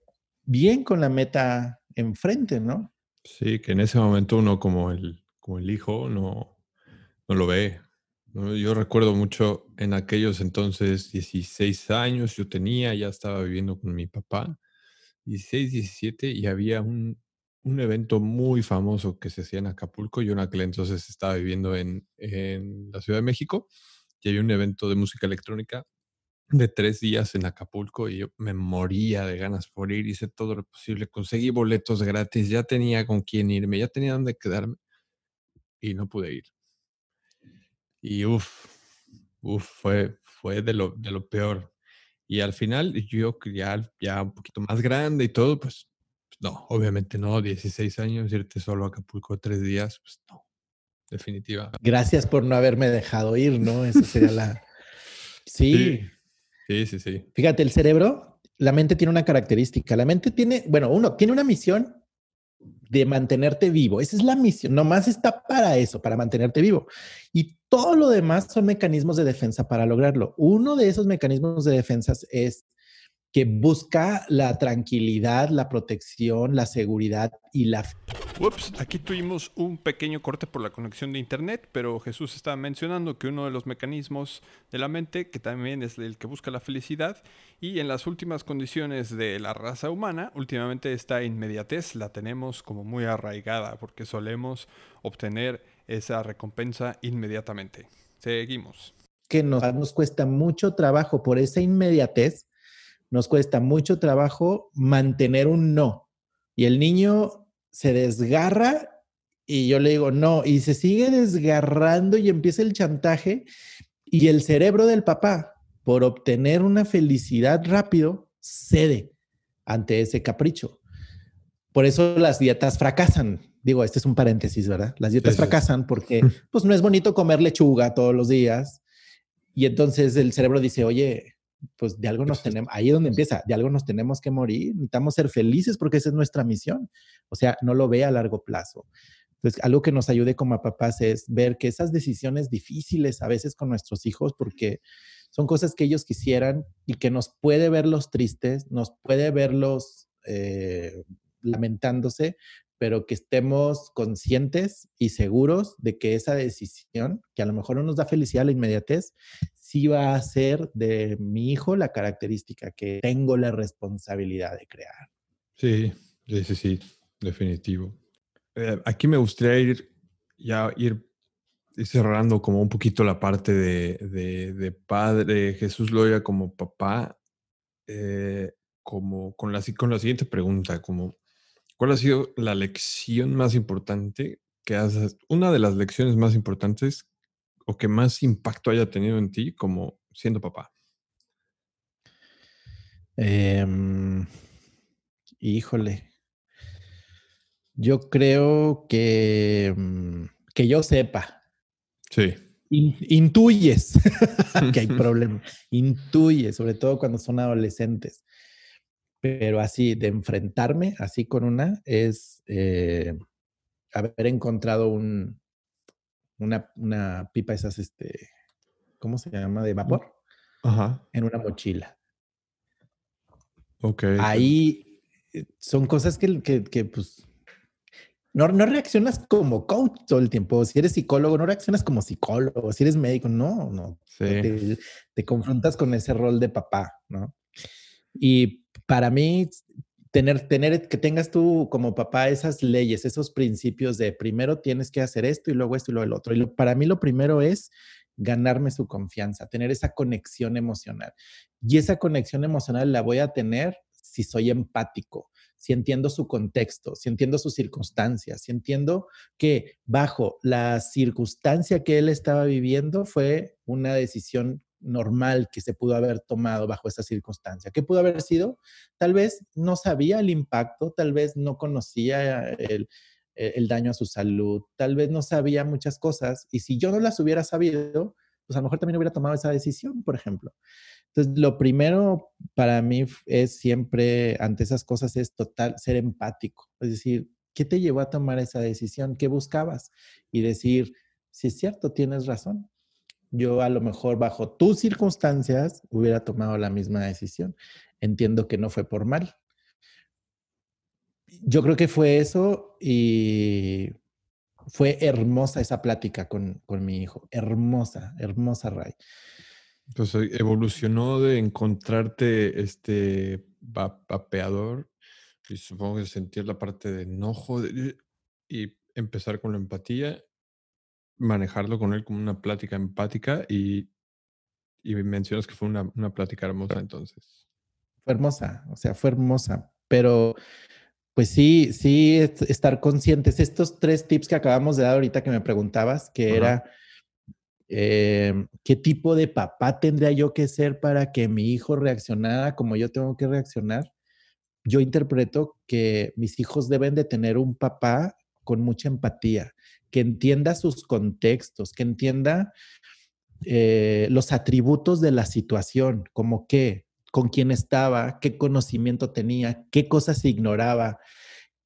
bien con la meta enfrente, ¿no? Sí, que en ese momento uno como el, como el hijo no, no lo ve. Yo recuerdo mucho en aquellos entonces 16 años yo tenía, ya estaba viviendo con mi papá, 16, 17, y había un, un evento muy famoso que se hacía en Acapulco. Yo en aquel entonces estaba viviendo en, la Ciudad de México y había un evento de música electrónica de tres días en Acapulco y yo me moría de ganas por ir, hice todo lo posible, conseguí boletos gratis, ya tenía con quién irme, ya tenía dónde quedarme y no pude ir. Y uff, uff, fue, fue de, lo, de lo peor. Y al final yo ya, ya un poquito más grande y todo, pues no, obviamente no, 16 años, irte solo a Acapulco tres días, pues no, definitiva. Gracias por no haberme dejado ir, ¿no? Esa sería la... [LAUGHS] Sí. Sí, sí, sí. Fíjate, el cerebro, la mente tiene una característica. La mente tiene, bueno, uno, tiene una misión de mantenerte vivo. Esa es la misión. Nomás está para eso, para mantenerte vivo. Y todo lo demás son mecanismos de defensa para lograrlo. Uno de esos mecanismos de defensa es que busca la tranquilidad, la protección, la seguridad y la... Ups, aquí tuvimos un pequeño corte por la conexión de Internet, pero Jesús estaba mencionando que uno de los mecanismos de la mente, que también es el que busca la felicidad, y en las últimas condiciones de la raza humana, últimamente esta inmediatez la tenemos como muy arraigada, porque solemos obtener esa recompensa inmediatamente. Seguimos. Que nos, nos cuesta mucho trabajo por esa inmediatez nos cuesta mucho trabajo mantener un no. Y el niño se desgarra y yo le digo no, y se sigue desgarrando y empieza el chantaje y el cerebro del papá, por obtener una felicidad rápido, cede ante ese capricho. Por eso las dietas fracasan. Digo, este es un paréntesis, ¿verdad? Las dietas fracasan porque [LAUGHS] pues no es bonito comer lechuga todos los días. Y entonces el cerebro dice, oye, pues de algo nos tenemos, ahí es donde empieza, de algo nos tenemos que morir, necesitamos ser felices porque esa es nuestra misión. O sea, no lo ve a largo plazo. Entonces, algo que nos ayude como a papás es ver que esas decisiones difíciles a veces con nuestros hijos, porque son cosas que ellos quisieran y que nos puede verlos tristes, nos puede verlos eh, lamentándose, pero que estemos conscientes y seguros de que esa decisión, que a lo mejor no nos da felicidad la inmediatez, sí va a ser de mi hijo la característica que tengo la responsabilidad de crear. Sí, sí, sí, definitivo. Eh, aquí me gustaría ir ya ir, cerrando como un poquito la parte de, de, padre Jesús Loya como papá, eh, como con la, con la siguiente pregunta, como ¿cuál ha sido la lección más importante que has, una de las lecciones más importantes o que más impacto haya tenido en ti como siendo papá? Em, híjole, yo creo que, mm, que yo sepa. Sí. intuyes [LAUGHS] [LAUGHS] que hay problema. Intuyes, sobre todo cuando son adolescentes. Pero así, de enfrentarme así con una, es eh, haber encontrado un, una, una, pipa esas, este, ¿cómo se llama? De vapor. Ajá. En una mochila. Ok. Ahí eh, son cosas que, que, que pues, no, no reaccionas como coach todo el tiempo. Si eres psicólogo, no reaccionas como psicólogo. Si eres médico, no, no. Te, te, confrontas con ese rol de papá, ¿no? Y para mí, tener, tener, que tengas tú como papá esas leyes, esos principios de primero tienes que hacer esto y luego esto y luego el otro. Y para mí lo primero es ganarme su confianza, tener esa conexión emocional. Y esa conexión emocional la voy a tener si soy empático, si entiendo su contexto, si entiendo sus circunstancias, si entiendo que bajo la circunstancia que él estaba viviendo fue una decisión normal que se pudo haber tomado bajo esa circunstancia. ¿Qué pudo haber sido? Tal vez no sabía el impacto, tal vez no conocía el, el daño a su salud, tal vez no sabía muchas cosas y si yo no las hubiera sabido, pues a lo mejor también hubiera tomado esa decisión, por ejemplo. Entonces, lo primero para mí es siempre, ante esas cosas, es total, ser empático. Es decir, ¿qué te llevó a tomar esa decisión? ¿Qué buscabas? Y decir, si es cierto, tienes razón. Yo a lo mejor bajo tus circunstancias hubiera tomado la misma decisión. Entiendo que no fue por mal. Yo creo que fue eso y fue hermosa esa plática con, con mi hijo. Hermosa, hermosa, Ray. Entonces evolucionó de encontrarte este vapeador y supongo que sentir la parte de enojo y empezar con la empatía, manejarlo con él como una plática empática y, y mencionas que fue una, una plática hermosa entonces. Fue hermosa, o sea, fue hermosa, pero pues sí, sí, estar conscientes. Estos tres tips que acabamos de dar ahorita que me preguntabas, que era Em, ¿Qué tipo de papá tendría yo que ser para que mi hijo reaccionara como yo tengo que reaccionar? Yo interpreto que mis hijos deben de tener un papá con mucha empatía, que entienda sus contextos, que entienda eh, los atributos de la situación, como qué, con quién estaba, qué conocimiento tenía, qué cosas ignoraba,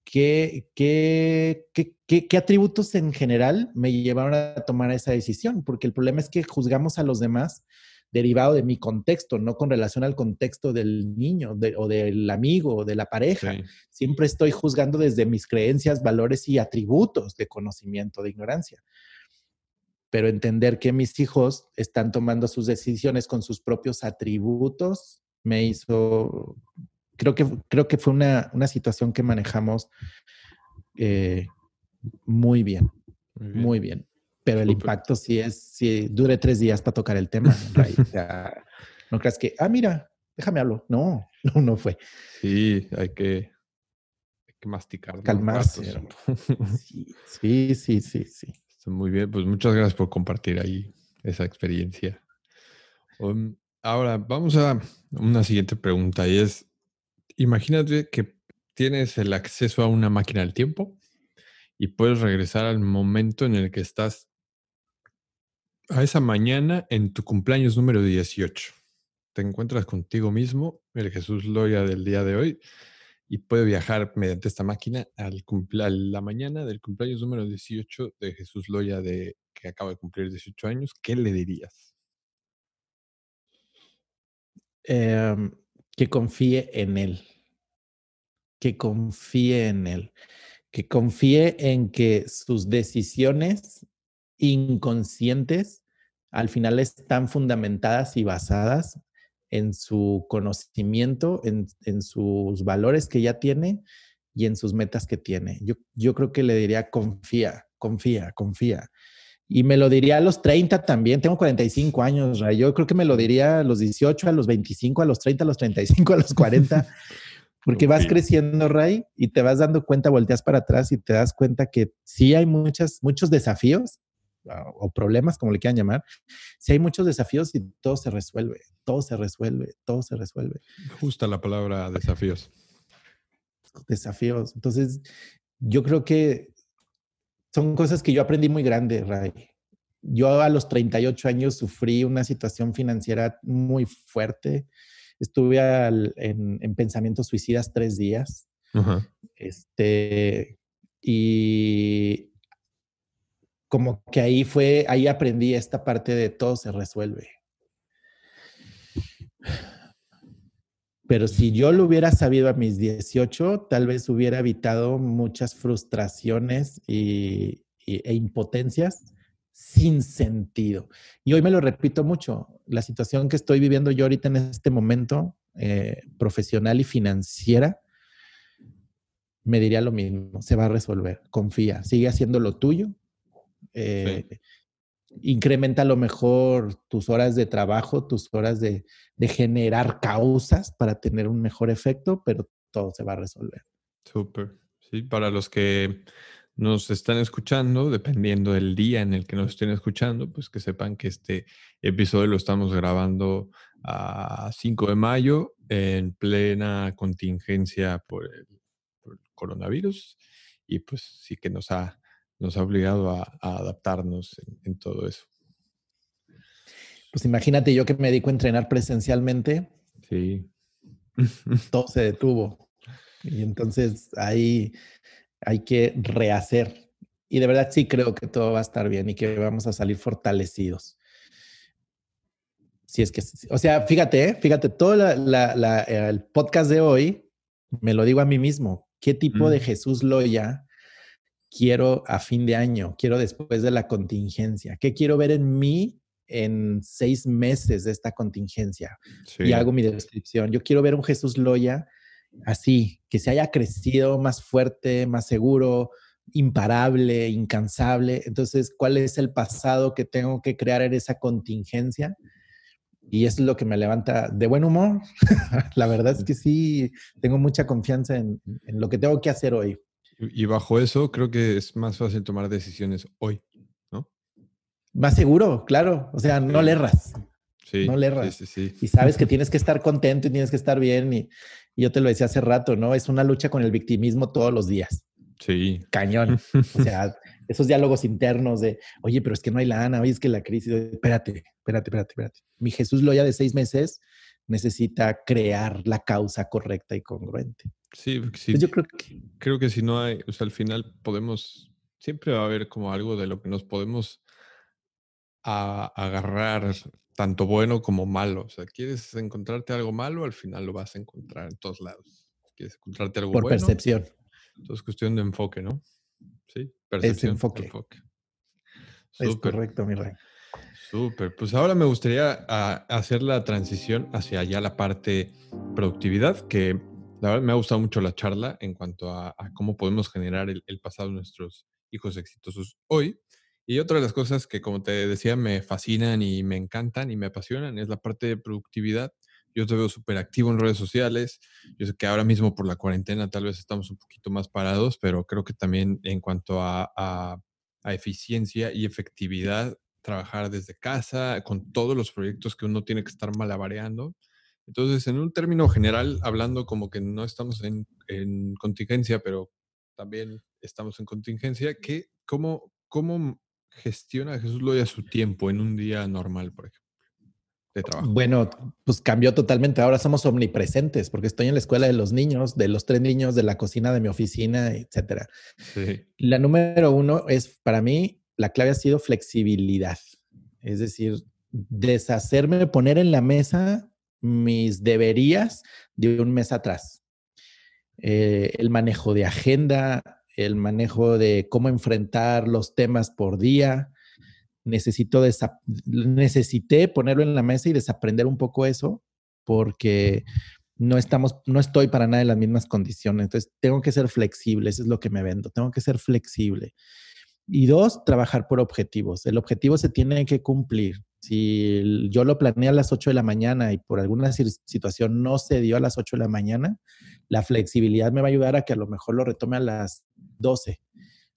¿qué, qué, qué, atributos en general me llevaron a tomar esa decisión? Porque el problema es que juzgamos a los demás derivado de mi contexto, no con relación al contexto del niño o del amigo o de la pareja. Siempre estoy juzgando desde mis creencias, valores y atributos de conocimiento, de ignorancia. Pero entender que mis hijos están tomando sus decisiones con sus propios atributos me hizo creo que, creo que fue una, situación que manejamos eh, muy, bien, muy bien, Pero el impacto sí es, si dure tres días para tocar el tema. no [LAUGHS] creas que, ah, mira, déjame hablar. No, [LAUGHS] no, no fue. Sí, hay que, hay que masticar. Calmarse. [LAUGHS] Sí, sí, sí, sí, Muy bien, pues muchas gracias por compartir ahí esa experiencia. Um, ahora, vamos a una siguiente pregunta y es, imagínate que tienes el acceso a una máquina del tiempo y puedes regresar al momento en el que estás a esa mañana en tu cumpleaños número 18. Te encuentras contigo mismo, el Jesús Loya del día de hoy, y puede viajar mediante esta máquina al a la mañana del cumpleaños número 18 de Jesús Loya, de, que acaba de cumplir 18 años, ¿qué le dirías? Em, que confíe en él. Que confíe en él. Que confíe en que sus decisiones inconscientes al final están fundamentadas y basadas en su conocimiento, en, sus valores que ya tiene y en sus metas que tiene. Yo, yo creo que le diría confía, confía, confía. Y me lo diría a los 30 también. Tengo 45 años, Ray. Yo creo que me lo diría a los 18, a los 25, a los 30, a los 35, a los 40. [LAUGHS] Porque vas creciendo, Ray, y te vas dando cuenta, volteas para atrás y te das cuenta que sí hay muchas, muchos desafíos, o problemas, como le quieran llamar, si hay muchos desafíos y todo se resuelve, todo se resuelve, todo se resuelve. Justa la palabra desafíos. Desafíos. Entonces, yo creo que son cosas que yo aprendí muy grande, Ray. Yo a los 38 años sufrí una situación financiera muy fuerte. Estuve en, pensamientos suicidas tres días. Este, y como que ahí fue, ahí aprendí esta parte de todo se resuelve. Pero si yo lo hubiera sabido a mis 18, tal vez hubiera evitado muchas frustraciones y, e impotencias sin sentido. Y hoy me lo repito mucho, la situación que estoy viviendo yo ahorita en este momento, eh, profesional y financiera, me diría lo mismo, se va a resolver, confía, sigue haciendo lo tuyo, eh, incrementa a lo mejor tus horas de trabajo, tus horas de, generar causas para tener un mejor efecto, pero todo se va a resolver. Súper. Sí, para los que nos están escuchando, dependiendo del día en el que nos estén escuchando, pues que sepan que este episodio lo estamos grabando a 5 de mayo en plena contingencia por el coronavirus y pues sí que nos ha nos ha obligado a, adaptarnos en, todo eso. Pues imagínate yo que me dedico a entrenar presencialmente. Sí. Todo se detuvo. Y entonces ahí hay que rehacer. Y de verdad sí creo que todo va a estar bien y que vamos a salir fortalecidos. Si es que, o sea, fíjate, ¿eh? fíjate, todo el podcast de hoy me lo digo a mí mismo. ¿Qué tipo de Jesús Loya quiero a fin de año, quiero después de la contingencia, qué quiero ver en mí en seis meses de esta contingencia. Y hago mi descripción. Yo quiero ver un Jesús Loya así, que se haya crecido más fuerte, más seguro, imparable, incansable. Entonces, ¿cuál es el pasado que tengo que crear en esa contingencia? Y eso es lo que me levanta de buen humor. [LAUGHS] la verdad es que sí, tengo mucha confianza en lo que tengo que hacer hoy. Y bajo eso creo que es más fácil tomar decisiones hoy, ¿no? Más seguro, claro. O sea, no le erras. Sí, no le erras. Sí, sí, y sabes que tienes que estar contento y tienes que estar bien. Y, yo te lo decía hace rato, ¿no? Es una lucha con el victimismo todos los días. Sí. Cañón. [LAUGHS] O sea, esos diálogos internos de, oye, pero es que no hay lana, oye, es que la crisis, espérate, espérate, espérate, espérate. Mi Jesús Loya de seis meses necesita crear la causa correcta y congruente. Sí, sí. yo creo que... creo que si no hay, o sea, al final podemos, siempre va a haber como algo de lo que nos podemos agarrar, tanto bueno como malo. O sea, quieres encontrarte algo malo, al final lo vas a encontrar en todos lados. Quieres encontrarte algo Por bueno. Por percepción. Entonces es cuestión de enfoque, ¿no? Sí, percepción. Es enfoque. Es correcto, mi rey. Súper, pues ahora me gustaría ah, hacer la transición hacia allá la parte productividad, que la verdad me ha gustado mucho la charla en cuanto a, cómo podemos generar el, pasado de nuestros hijos exitosos hoy. Y otra de las cosas que, como te decía, me fascinan y me encantan y me apasionan es la parte de productividad. Yo te veo súper activo en redes sociales. Yo sé que ahora mismo por la cuarentena tal vez estamos un poquito más parados, pero creo que también en cuanto a, a eficiencia y efectividad trabajar desde casa, con todos los proyectos que uno tiene que estar malabareando. Entonces, en un término general, hablando como que no estamos en, contingencia, pero también estamos en contingencia, ¿qué, cómo, ¿cómo gestiona Jesús Loya su tiempo en un día normal, por ejemplo? de trabajo? Bueno, pues cambió totalmente. Ahora somos omnipresentes porque estoy en la escuela de los niños, de los tres niños, de la cocina de mi oficina, etcétera. La número uno es para mí, la clave ha sido flexibilidad. Es decir, deshacerme, poner en la mesa mis deberías de un mes atrás. Eh, el manejo de agenda, el manejo de cómo enfrentar los temas por día. Necesito necesité ponerlo en la mesa y desaprender un poco eso porque no estamos, no estoy para nada en las mismas condiciones. Entonces tengo que ser flexible, eso es lo que me vendo. Tengo que ser flexible. Y dos, trabajar por objetivos. El objetivo se tiene que cumplir. Si yo lo planeé a las 8 de la mañana y por alguna situación no se dio a las 8 de la mañana, la flexibilidad me va a ayudar a que a lo mejor lo retome a las 12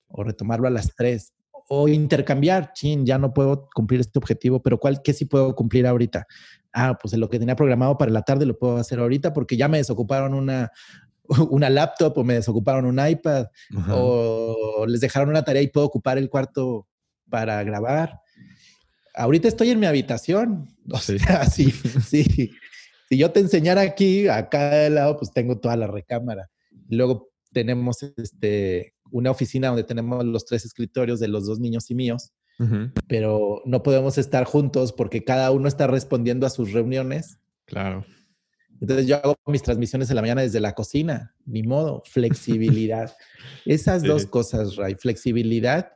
o retomarlo a las 3 o intercambiar, chin, ya no puedo cumplir este objetivo, pero ¿cuál, qué sí puedo cumplir ahorita? Ah, pues lo que tenía programado para la tarde lo puedo hacer ahorita porque ya me desocuparon una, [LAUGHS] una laptop o me desocuparon un iPad o les dejaron una tarea y puedo ocupar el cuarto para grabar. Ahorita estoy en mi habitación, [LAUGHS] o sea, sí, [LAUGHS] sí. Si yo te enseñara aquí, acá de lado, pues tengo toda la recámara. Luego tenemos este, una oficina donde tenemos los tres escritorios de los dos niños y míos, pero no podemos estar juntos porque cada uno está respondiendo a sus reuniones. Claro. Entonces yo hago mis transmisiones en la mañana desde la cocina, ni modo, flexibilidad. [LAUGHS] Esas dos cosas, Ray, flexibilidad,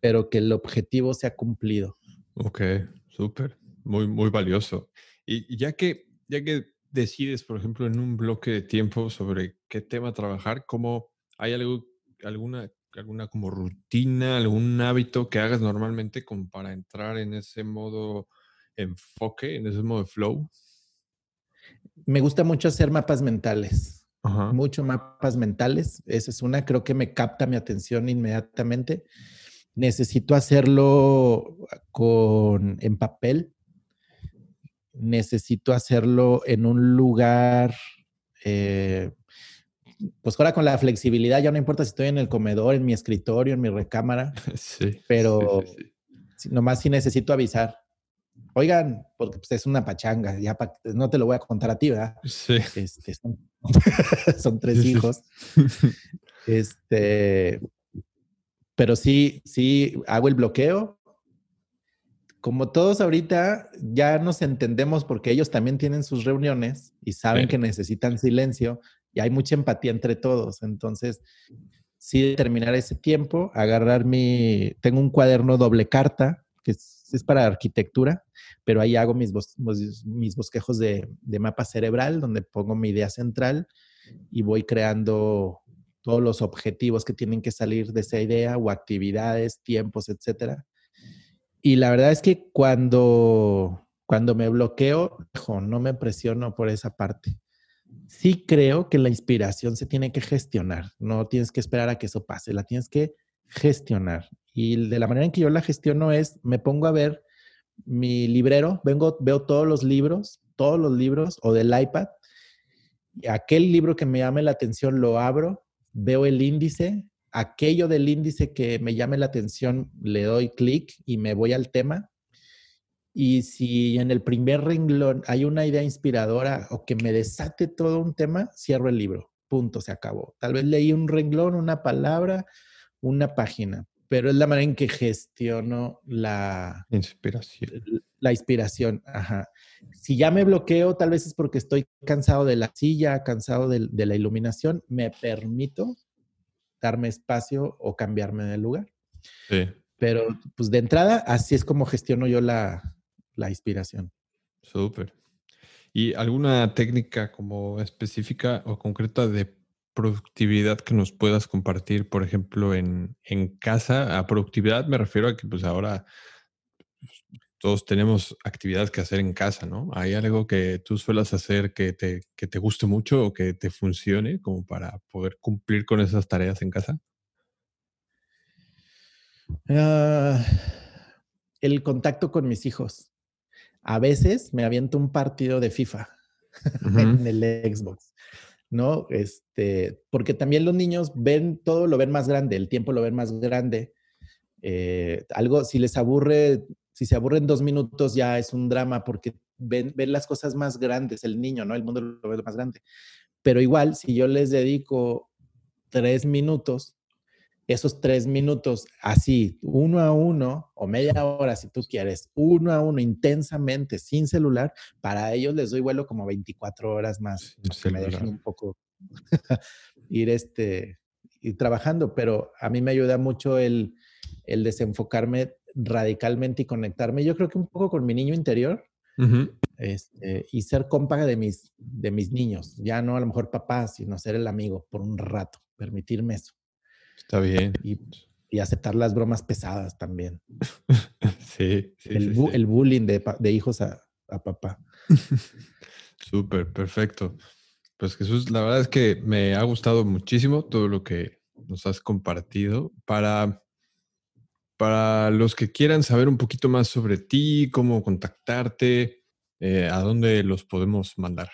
pero que el objetivo sea cumplido. Ok, súper, muy, muy valioso. Y ya que, ya que decides, por ejemplo, en un bloque de tiempo sobre qué tema trabajar, ¿cómo hay algo, alguna, alguna como rutina, algún hábito que hagas normalmente como para entrar en ese modo enfoque, en ese modo flow? Me gusta mucho hacer mapas mentales. Mucho mapas mentales. Esa es una, creo que me capta mi atención inmediatamente. Necesito hacerlo con, en papel. Necesito hacerlo en un lugar, eh, pues ahora con la flexibilidad, ya no importa si estoy en el comedor, en mi escritorio, en mi recámara, [LAUGHS] sí, pero nomás sí necesito avisar oigan, porque pues, es una pachanga, ya no te lo voy a contar a ti, ¿verdad? Sí. Este, son, [LAUGHS] tres hijos. Este, pero sí, sí, hago el bloqueo. Como todos ahorita ya nos entendemos porque ellos también tienen sus reuniones y saben que necesitan silencio y hay mucha empatía entre todos. Entonces, sí determinar ese tiempo, agarrar mi, tengo un cuaderno doble carta que es para arquitectura, pero ahí hago mis, mis bosquejos de, mapa cerebral, donde pongo mi idea central y voy creando todos los objetivos que tienen que salir de esa idea o actividades, tiempos, etcétera. Y la verdad es que cuando, cuando me bloqueo, no me presiono por esa parte. Sí creo que la inspiración se tiene que gestionar, no tienes que esperar a que eso pase, la tienes que gestionar. Y de la manera en que yo la gestiono es, me pongo a ver mi librero, vengo, veo todos los libros, todos los libros o del iPad. Y aquel libro que me llame la atención lo abro, veo el índice, aquello del índice que me llame la atención le doy clic y me voy al tema. Y si en el primer renglón hay una idea inspiradora o que me desate todo un tema, cierro el libro. Punto, se acabó. Tal vez leí un renglón, una palabra, una página, pero es la manera en que gestiono la inspiración. La inspiración, ajá. Si ya me bloqueo, tal vez es porque estoy cansado de la silla, cansado de, la iluminación, me permito darme espacio o cambiarme de lugar. Sí. Pero pues de entrada, así es como gestiono yo la, la inspiración. Súper. ¿Y alguna técnica como específica o concreta de productividad que nos puedas compartir, por ejemplo, en, casa. A productividad me refiero a que pues ahora todos tenemos actividades que hacer en casa, ¿no? ¿Hay algo que tú suelas hacer que te, que te guste mucho o que te funcione como para poder cumplir con esas tareas en casa? Ah, el contacto con mis hijos. A veces me aviento un partido de FIFA en el Xbox. ¿No? Este, porque también los niños ven todo, lo ven más grande, el tiempo lo ven más grande. Eh, algo, si les aburre, si se aburren dos minutos ya es un drama porque ven, ven las cosas más grandes, el niño, ¿no? El mundo lo ve más grande. Pero igual, si yo les dedico tres minutos, esos tres minutos así, uno a uno, o media hora si tú quieres, uno a uno, intensamente, sin celular, para ellos les doy vuelo como 24 horas más, que me dejen un poco [LAUGHS] ir, este, ir trabajando, pero a mí me ayuda mucho el, el desenfocarme radicalmente y conectarme, yo creo que un poco con mi niño interior, este, y ser compa de mis, de mis niños, ya no a lo mejor papá, sino ser el amigo por un rato, permitirme eso. Está bien. Y, aceptar las bromas pesadas también. [LAUGHS] sí, sí, el, el bullying de, de hijos a, a papá. [LAUGHS] Súper, perfecto. Pues Jesús, la verdad es que me ha gustado muchísimo todo lo que nos has compartido. Para, para los que quieran saber un poquito más sobre ti, cómo contactarte, eh, ¿a dónde los podemos mandar?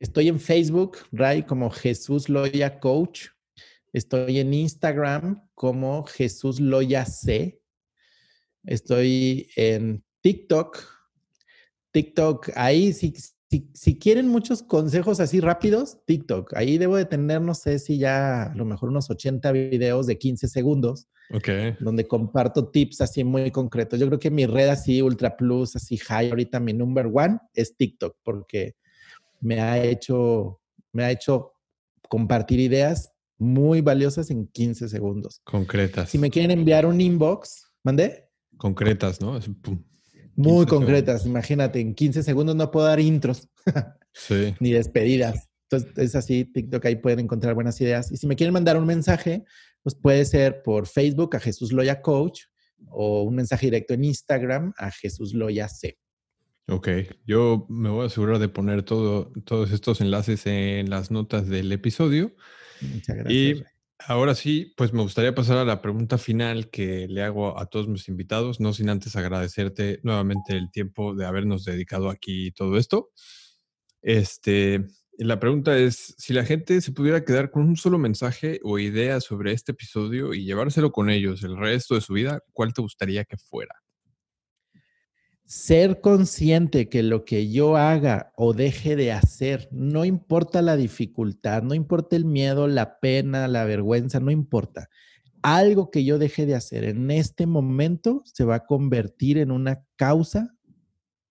Estoy en Facebook, Ray, como Jesús Loya Coach. Estoy en Instagram como Jesús Loya C. Estoy en TikTok. TikTok, ahí si, si, quieren muchos consejos así rápidos, TikTok. Ahí debo de tener, no sé si ya a lo mejor unos 80 videos de 15 segundos. Ok. Donde comparto tips así muy concretos. Yo creo que mi red así Ultra Plus, así high, ahorita mi number one es TikTok, porque me ha hecho, me ha hecho compartir ideas muy valiosas en 15 segundos. Concretas. Si me quieren enviar un inbox, ¿mandé? Concretas, ¿no? Muy concretas. Imagínate, en 15 segundos no puedo dar intros. [LAUGHS] sí. Ni despedidas. Entonces, es así, TikTok ahí pueden encontrar buenas ideas. Y si me quieren mandar un mensaje, pues puede ser por Facebook a Jesús Loya Coach o un mensaje directo en Instagram a Jesús Loya C. Ok, yo me voy a asegurar de poner todo, todos estos enlaces en las notas del episodio Muchas gracias. Y ahora sí, pues me gustaría pasar a la pregunta final que le hago a todos mis invitados, no sin antes agradecerte nuevamente el tiempo de habernos dedicado aquí todo esto. Este, la pregunta es, si la gente se pudiera quedar con un solo mensaje o idea sobre este episodio y llevárselo con ellos el resto de su vida, ¿cuál te gustaría que fuera? Ser consciente que lo que yo haga o deje de hacer, no importa la dificultad, no importa el miedo, la pena, la vergüenza, no importa. Algo que yo deje de hacer en este momento se va a convertir en una causa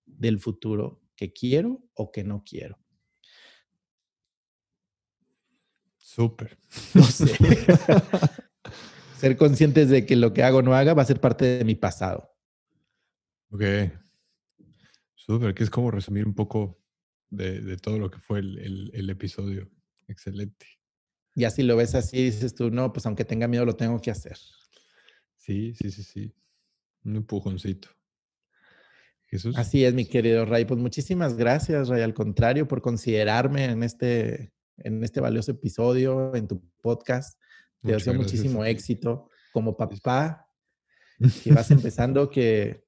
del futuro que quiero o que no quiero. Súper. [LAUGHS] No sé. ser conscientes de que lo que hago o no haga va a ser parte de mi pasado. Ok, Súper, que es como resumir un poco de, todo lo que fue el, episodio. Excelente. Y así lo ves así, dices tú, no, pues aunque tenga miedo, lo tengo que hacer. Sí, sí, sí, sí. Un empujoncito. Jesús. Así es, mi querido Ray. Pues muchísimas gracias, Ray. Al contrario, por considerarme en este, en este valioso episodio, en tu podcast. Te deseo muchísimo éxito como papá. [LAUGHS] Que vas empezando, que,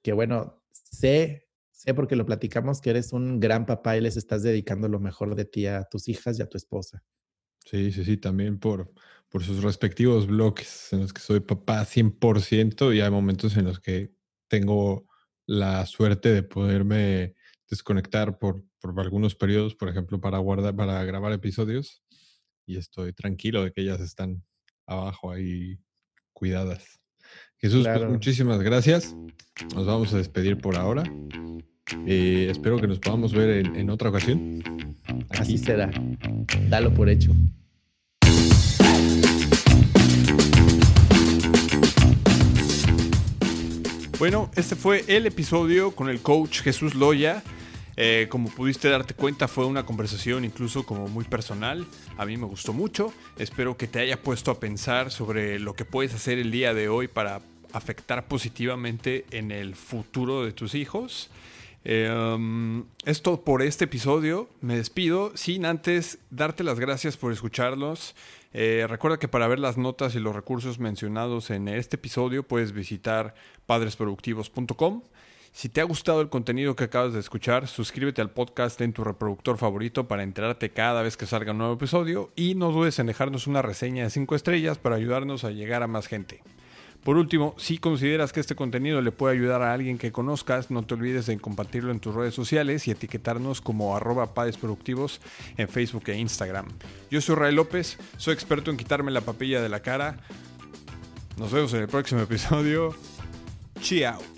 que bueno, sé Sé porque lo platicamos que eres un gran papá y les estás dedicando lo mejor de ti a tus hijas y a tu esposa. Sí, sí, sí, también por, por sus respectivos bloques en los que soy papá 100% y hay momentos en los que tengo la suerte de poderme desconectar por, por algunos periodos, por ejemplo, para guardar, para grabar episodios y estoy tranquilo de que ellas están abajo ahí cuidadas. Jesús, pues muchísimas gracias. Nos vamos a despedir por ahora. Eh, espero que nos podamos ver en, otra ocasión. Así será. Dalo por hecho. Bueno, este fue el episodio con el coach Jesús Loya. Eh, como pudiste darte cuenta, fue una conversación incluso como muy personal. A mí me gustó mucho. Espero que te haya puesto a pensar sobre lo que puedes hacer el día de hoy para afectar positivamente en el futuro de tus hijos. Eh, esto por este episodio. Me despido sin antes darte las gracias por escucharlos. Eh, recuerda que para ver las notas y los recursos mencionados en este episodio puedes visitar padresproductivos.com. Si te ha gustado el contenido que acabas de escuchar, suscríbete al podcast en tu reproductor favorito para enterarte cada vez que salga un nuevo episodio y no dudes en dejarnos una reseña de 5 estrellas para ayudarnos a llegar a más gente. Por último, si consideras que este contenido le puede ayudar a alguien que conozcas, no te olvides de compartirlo en tus redes sociales y etiquetarnos como arroba padres productivos en Facebook e Instagram. Yo soy Ray López, soy experto en quitarme la papilla de la cara. Nos vemos en el próximo episodio. Chao.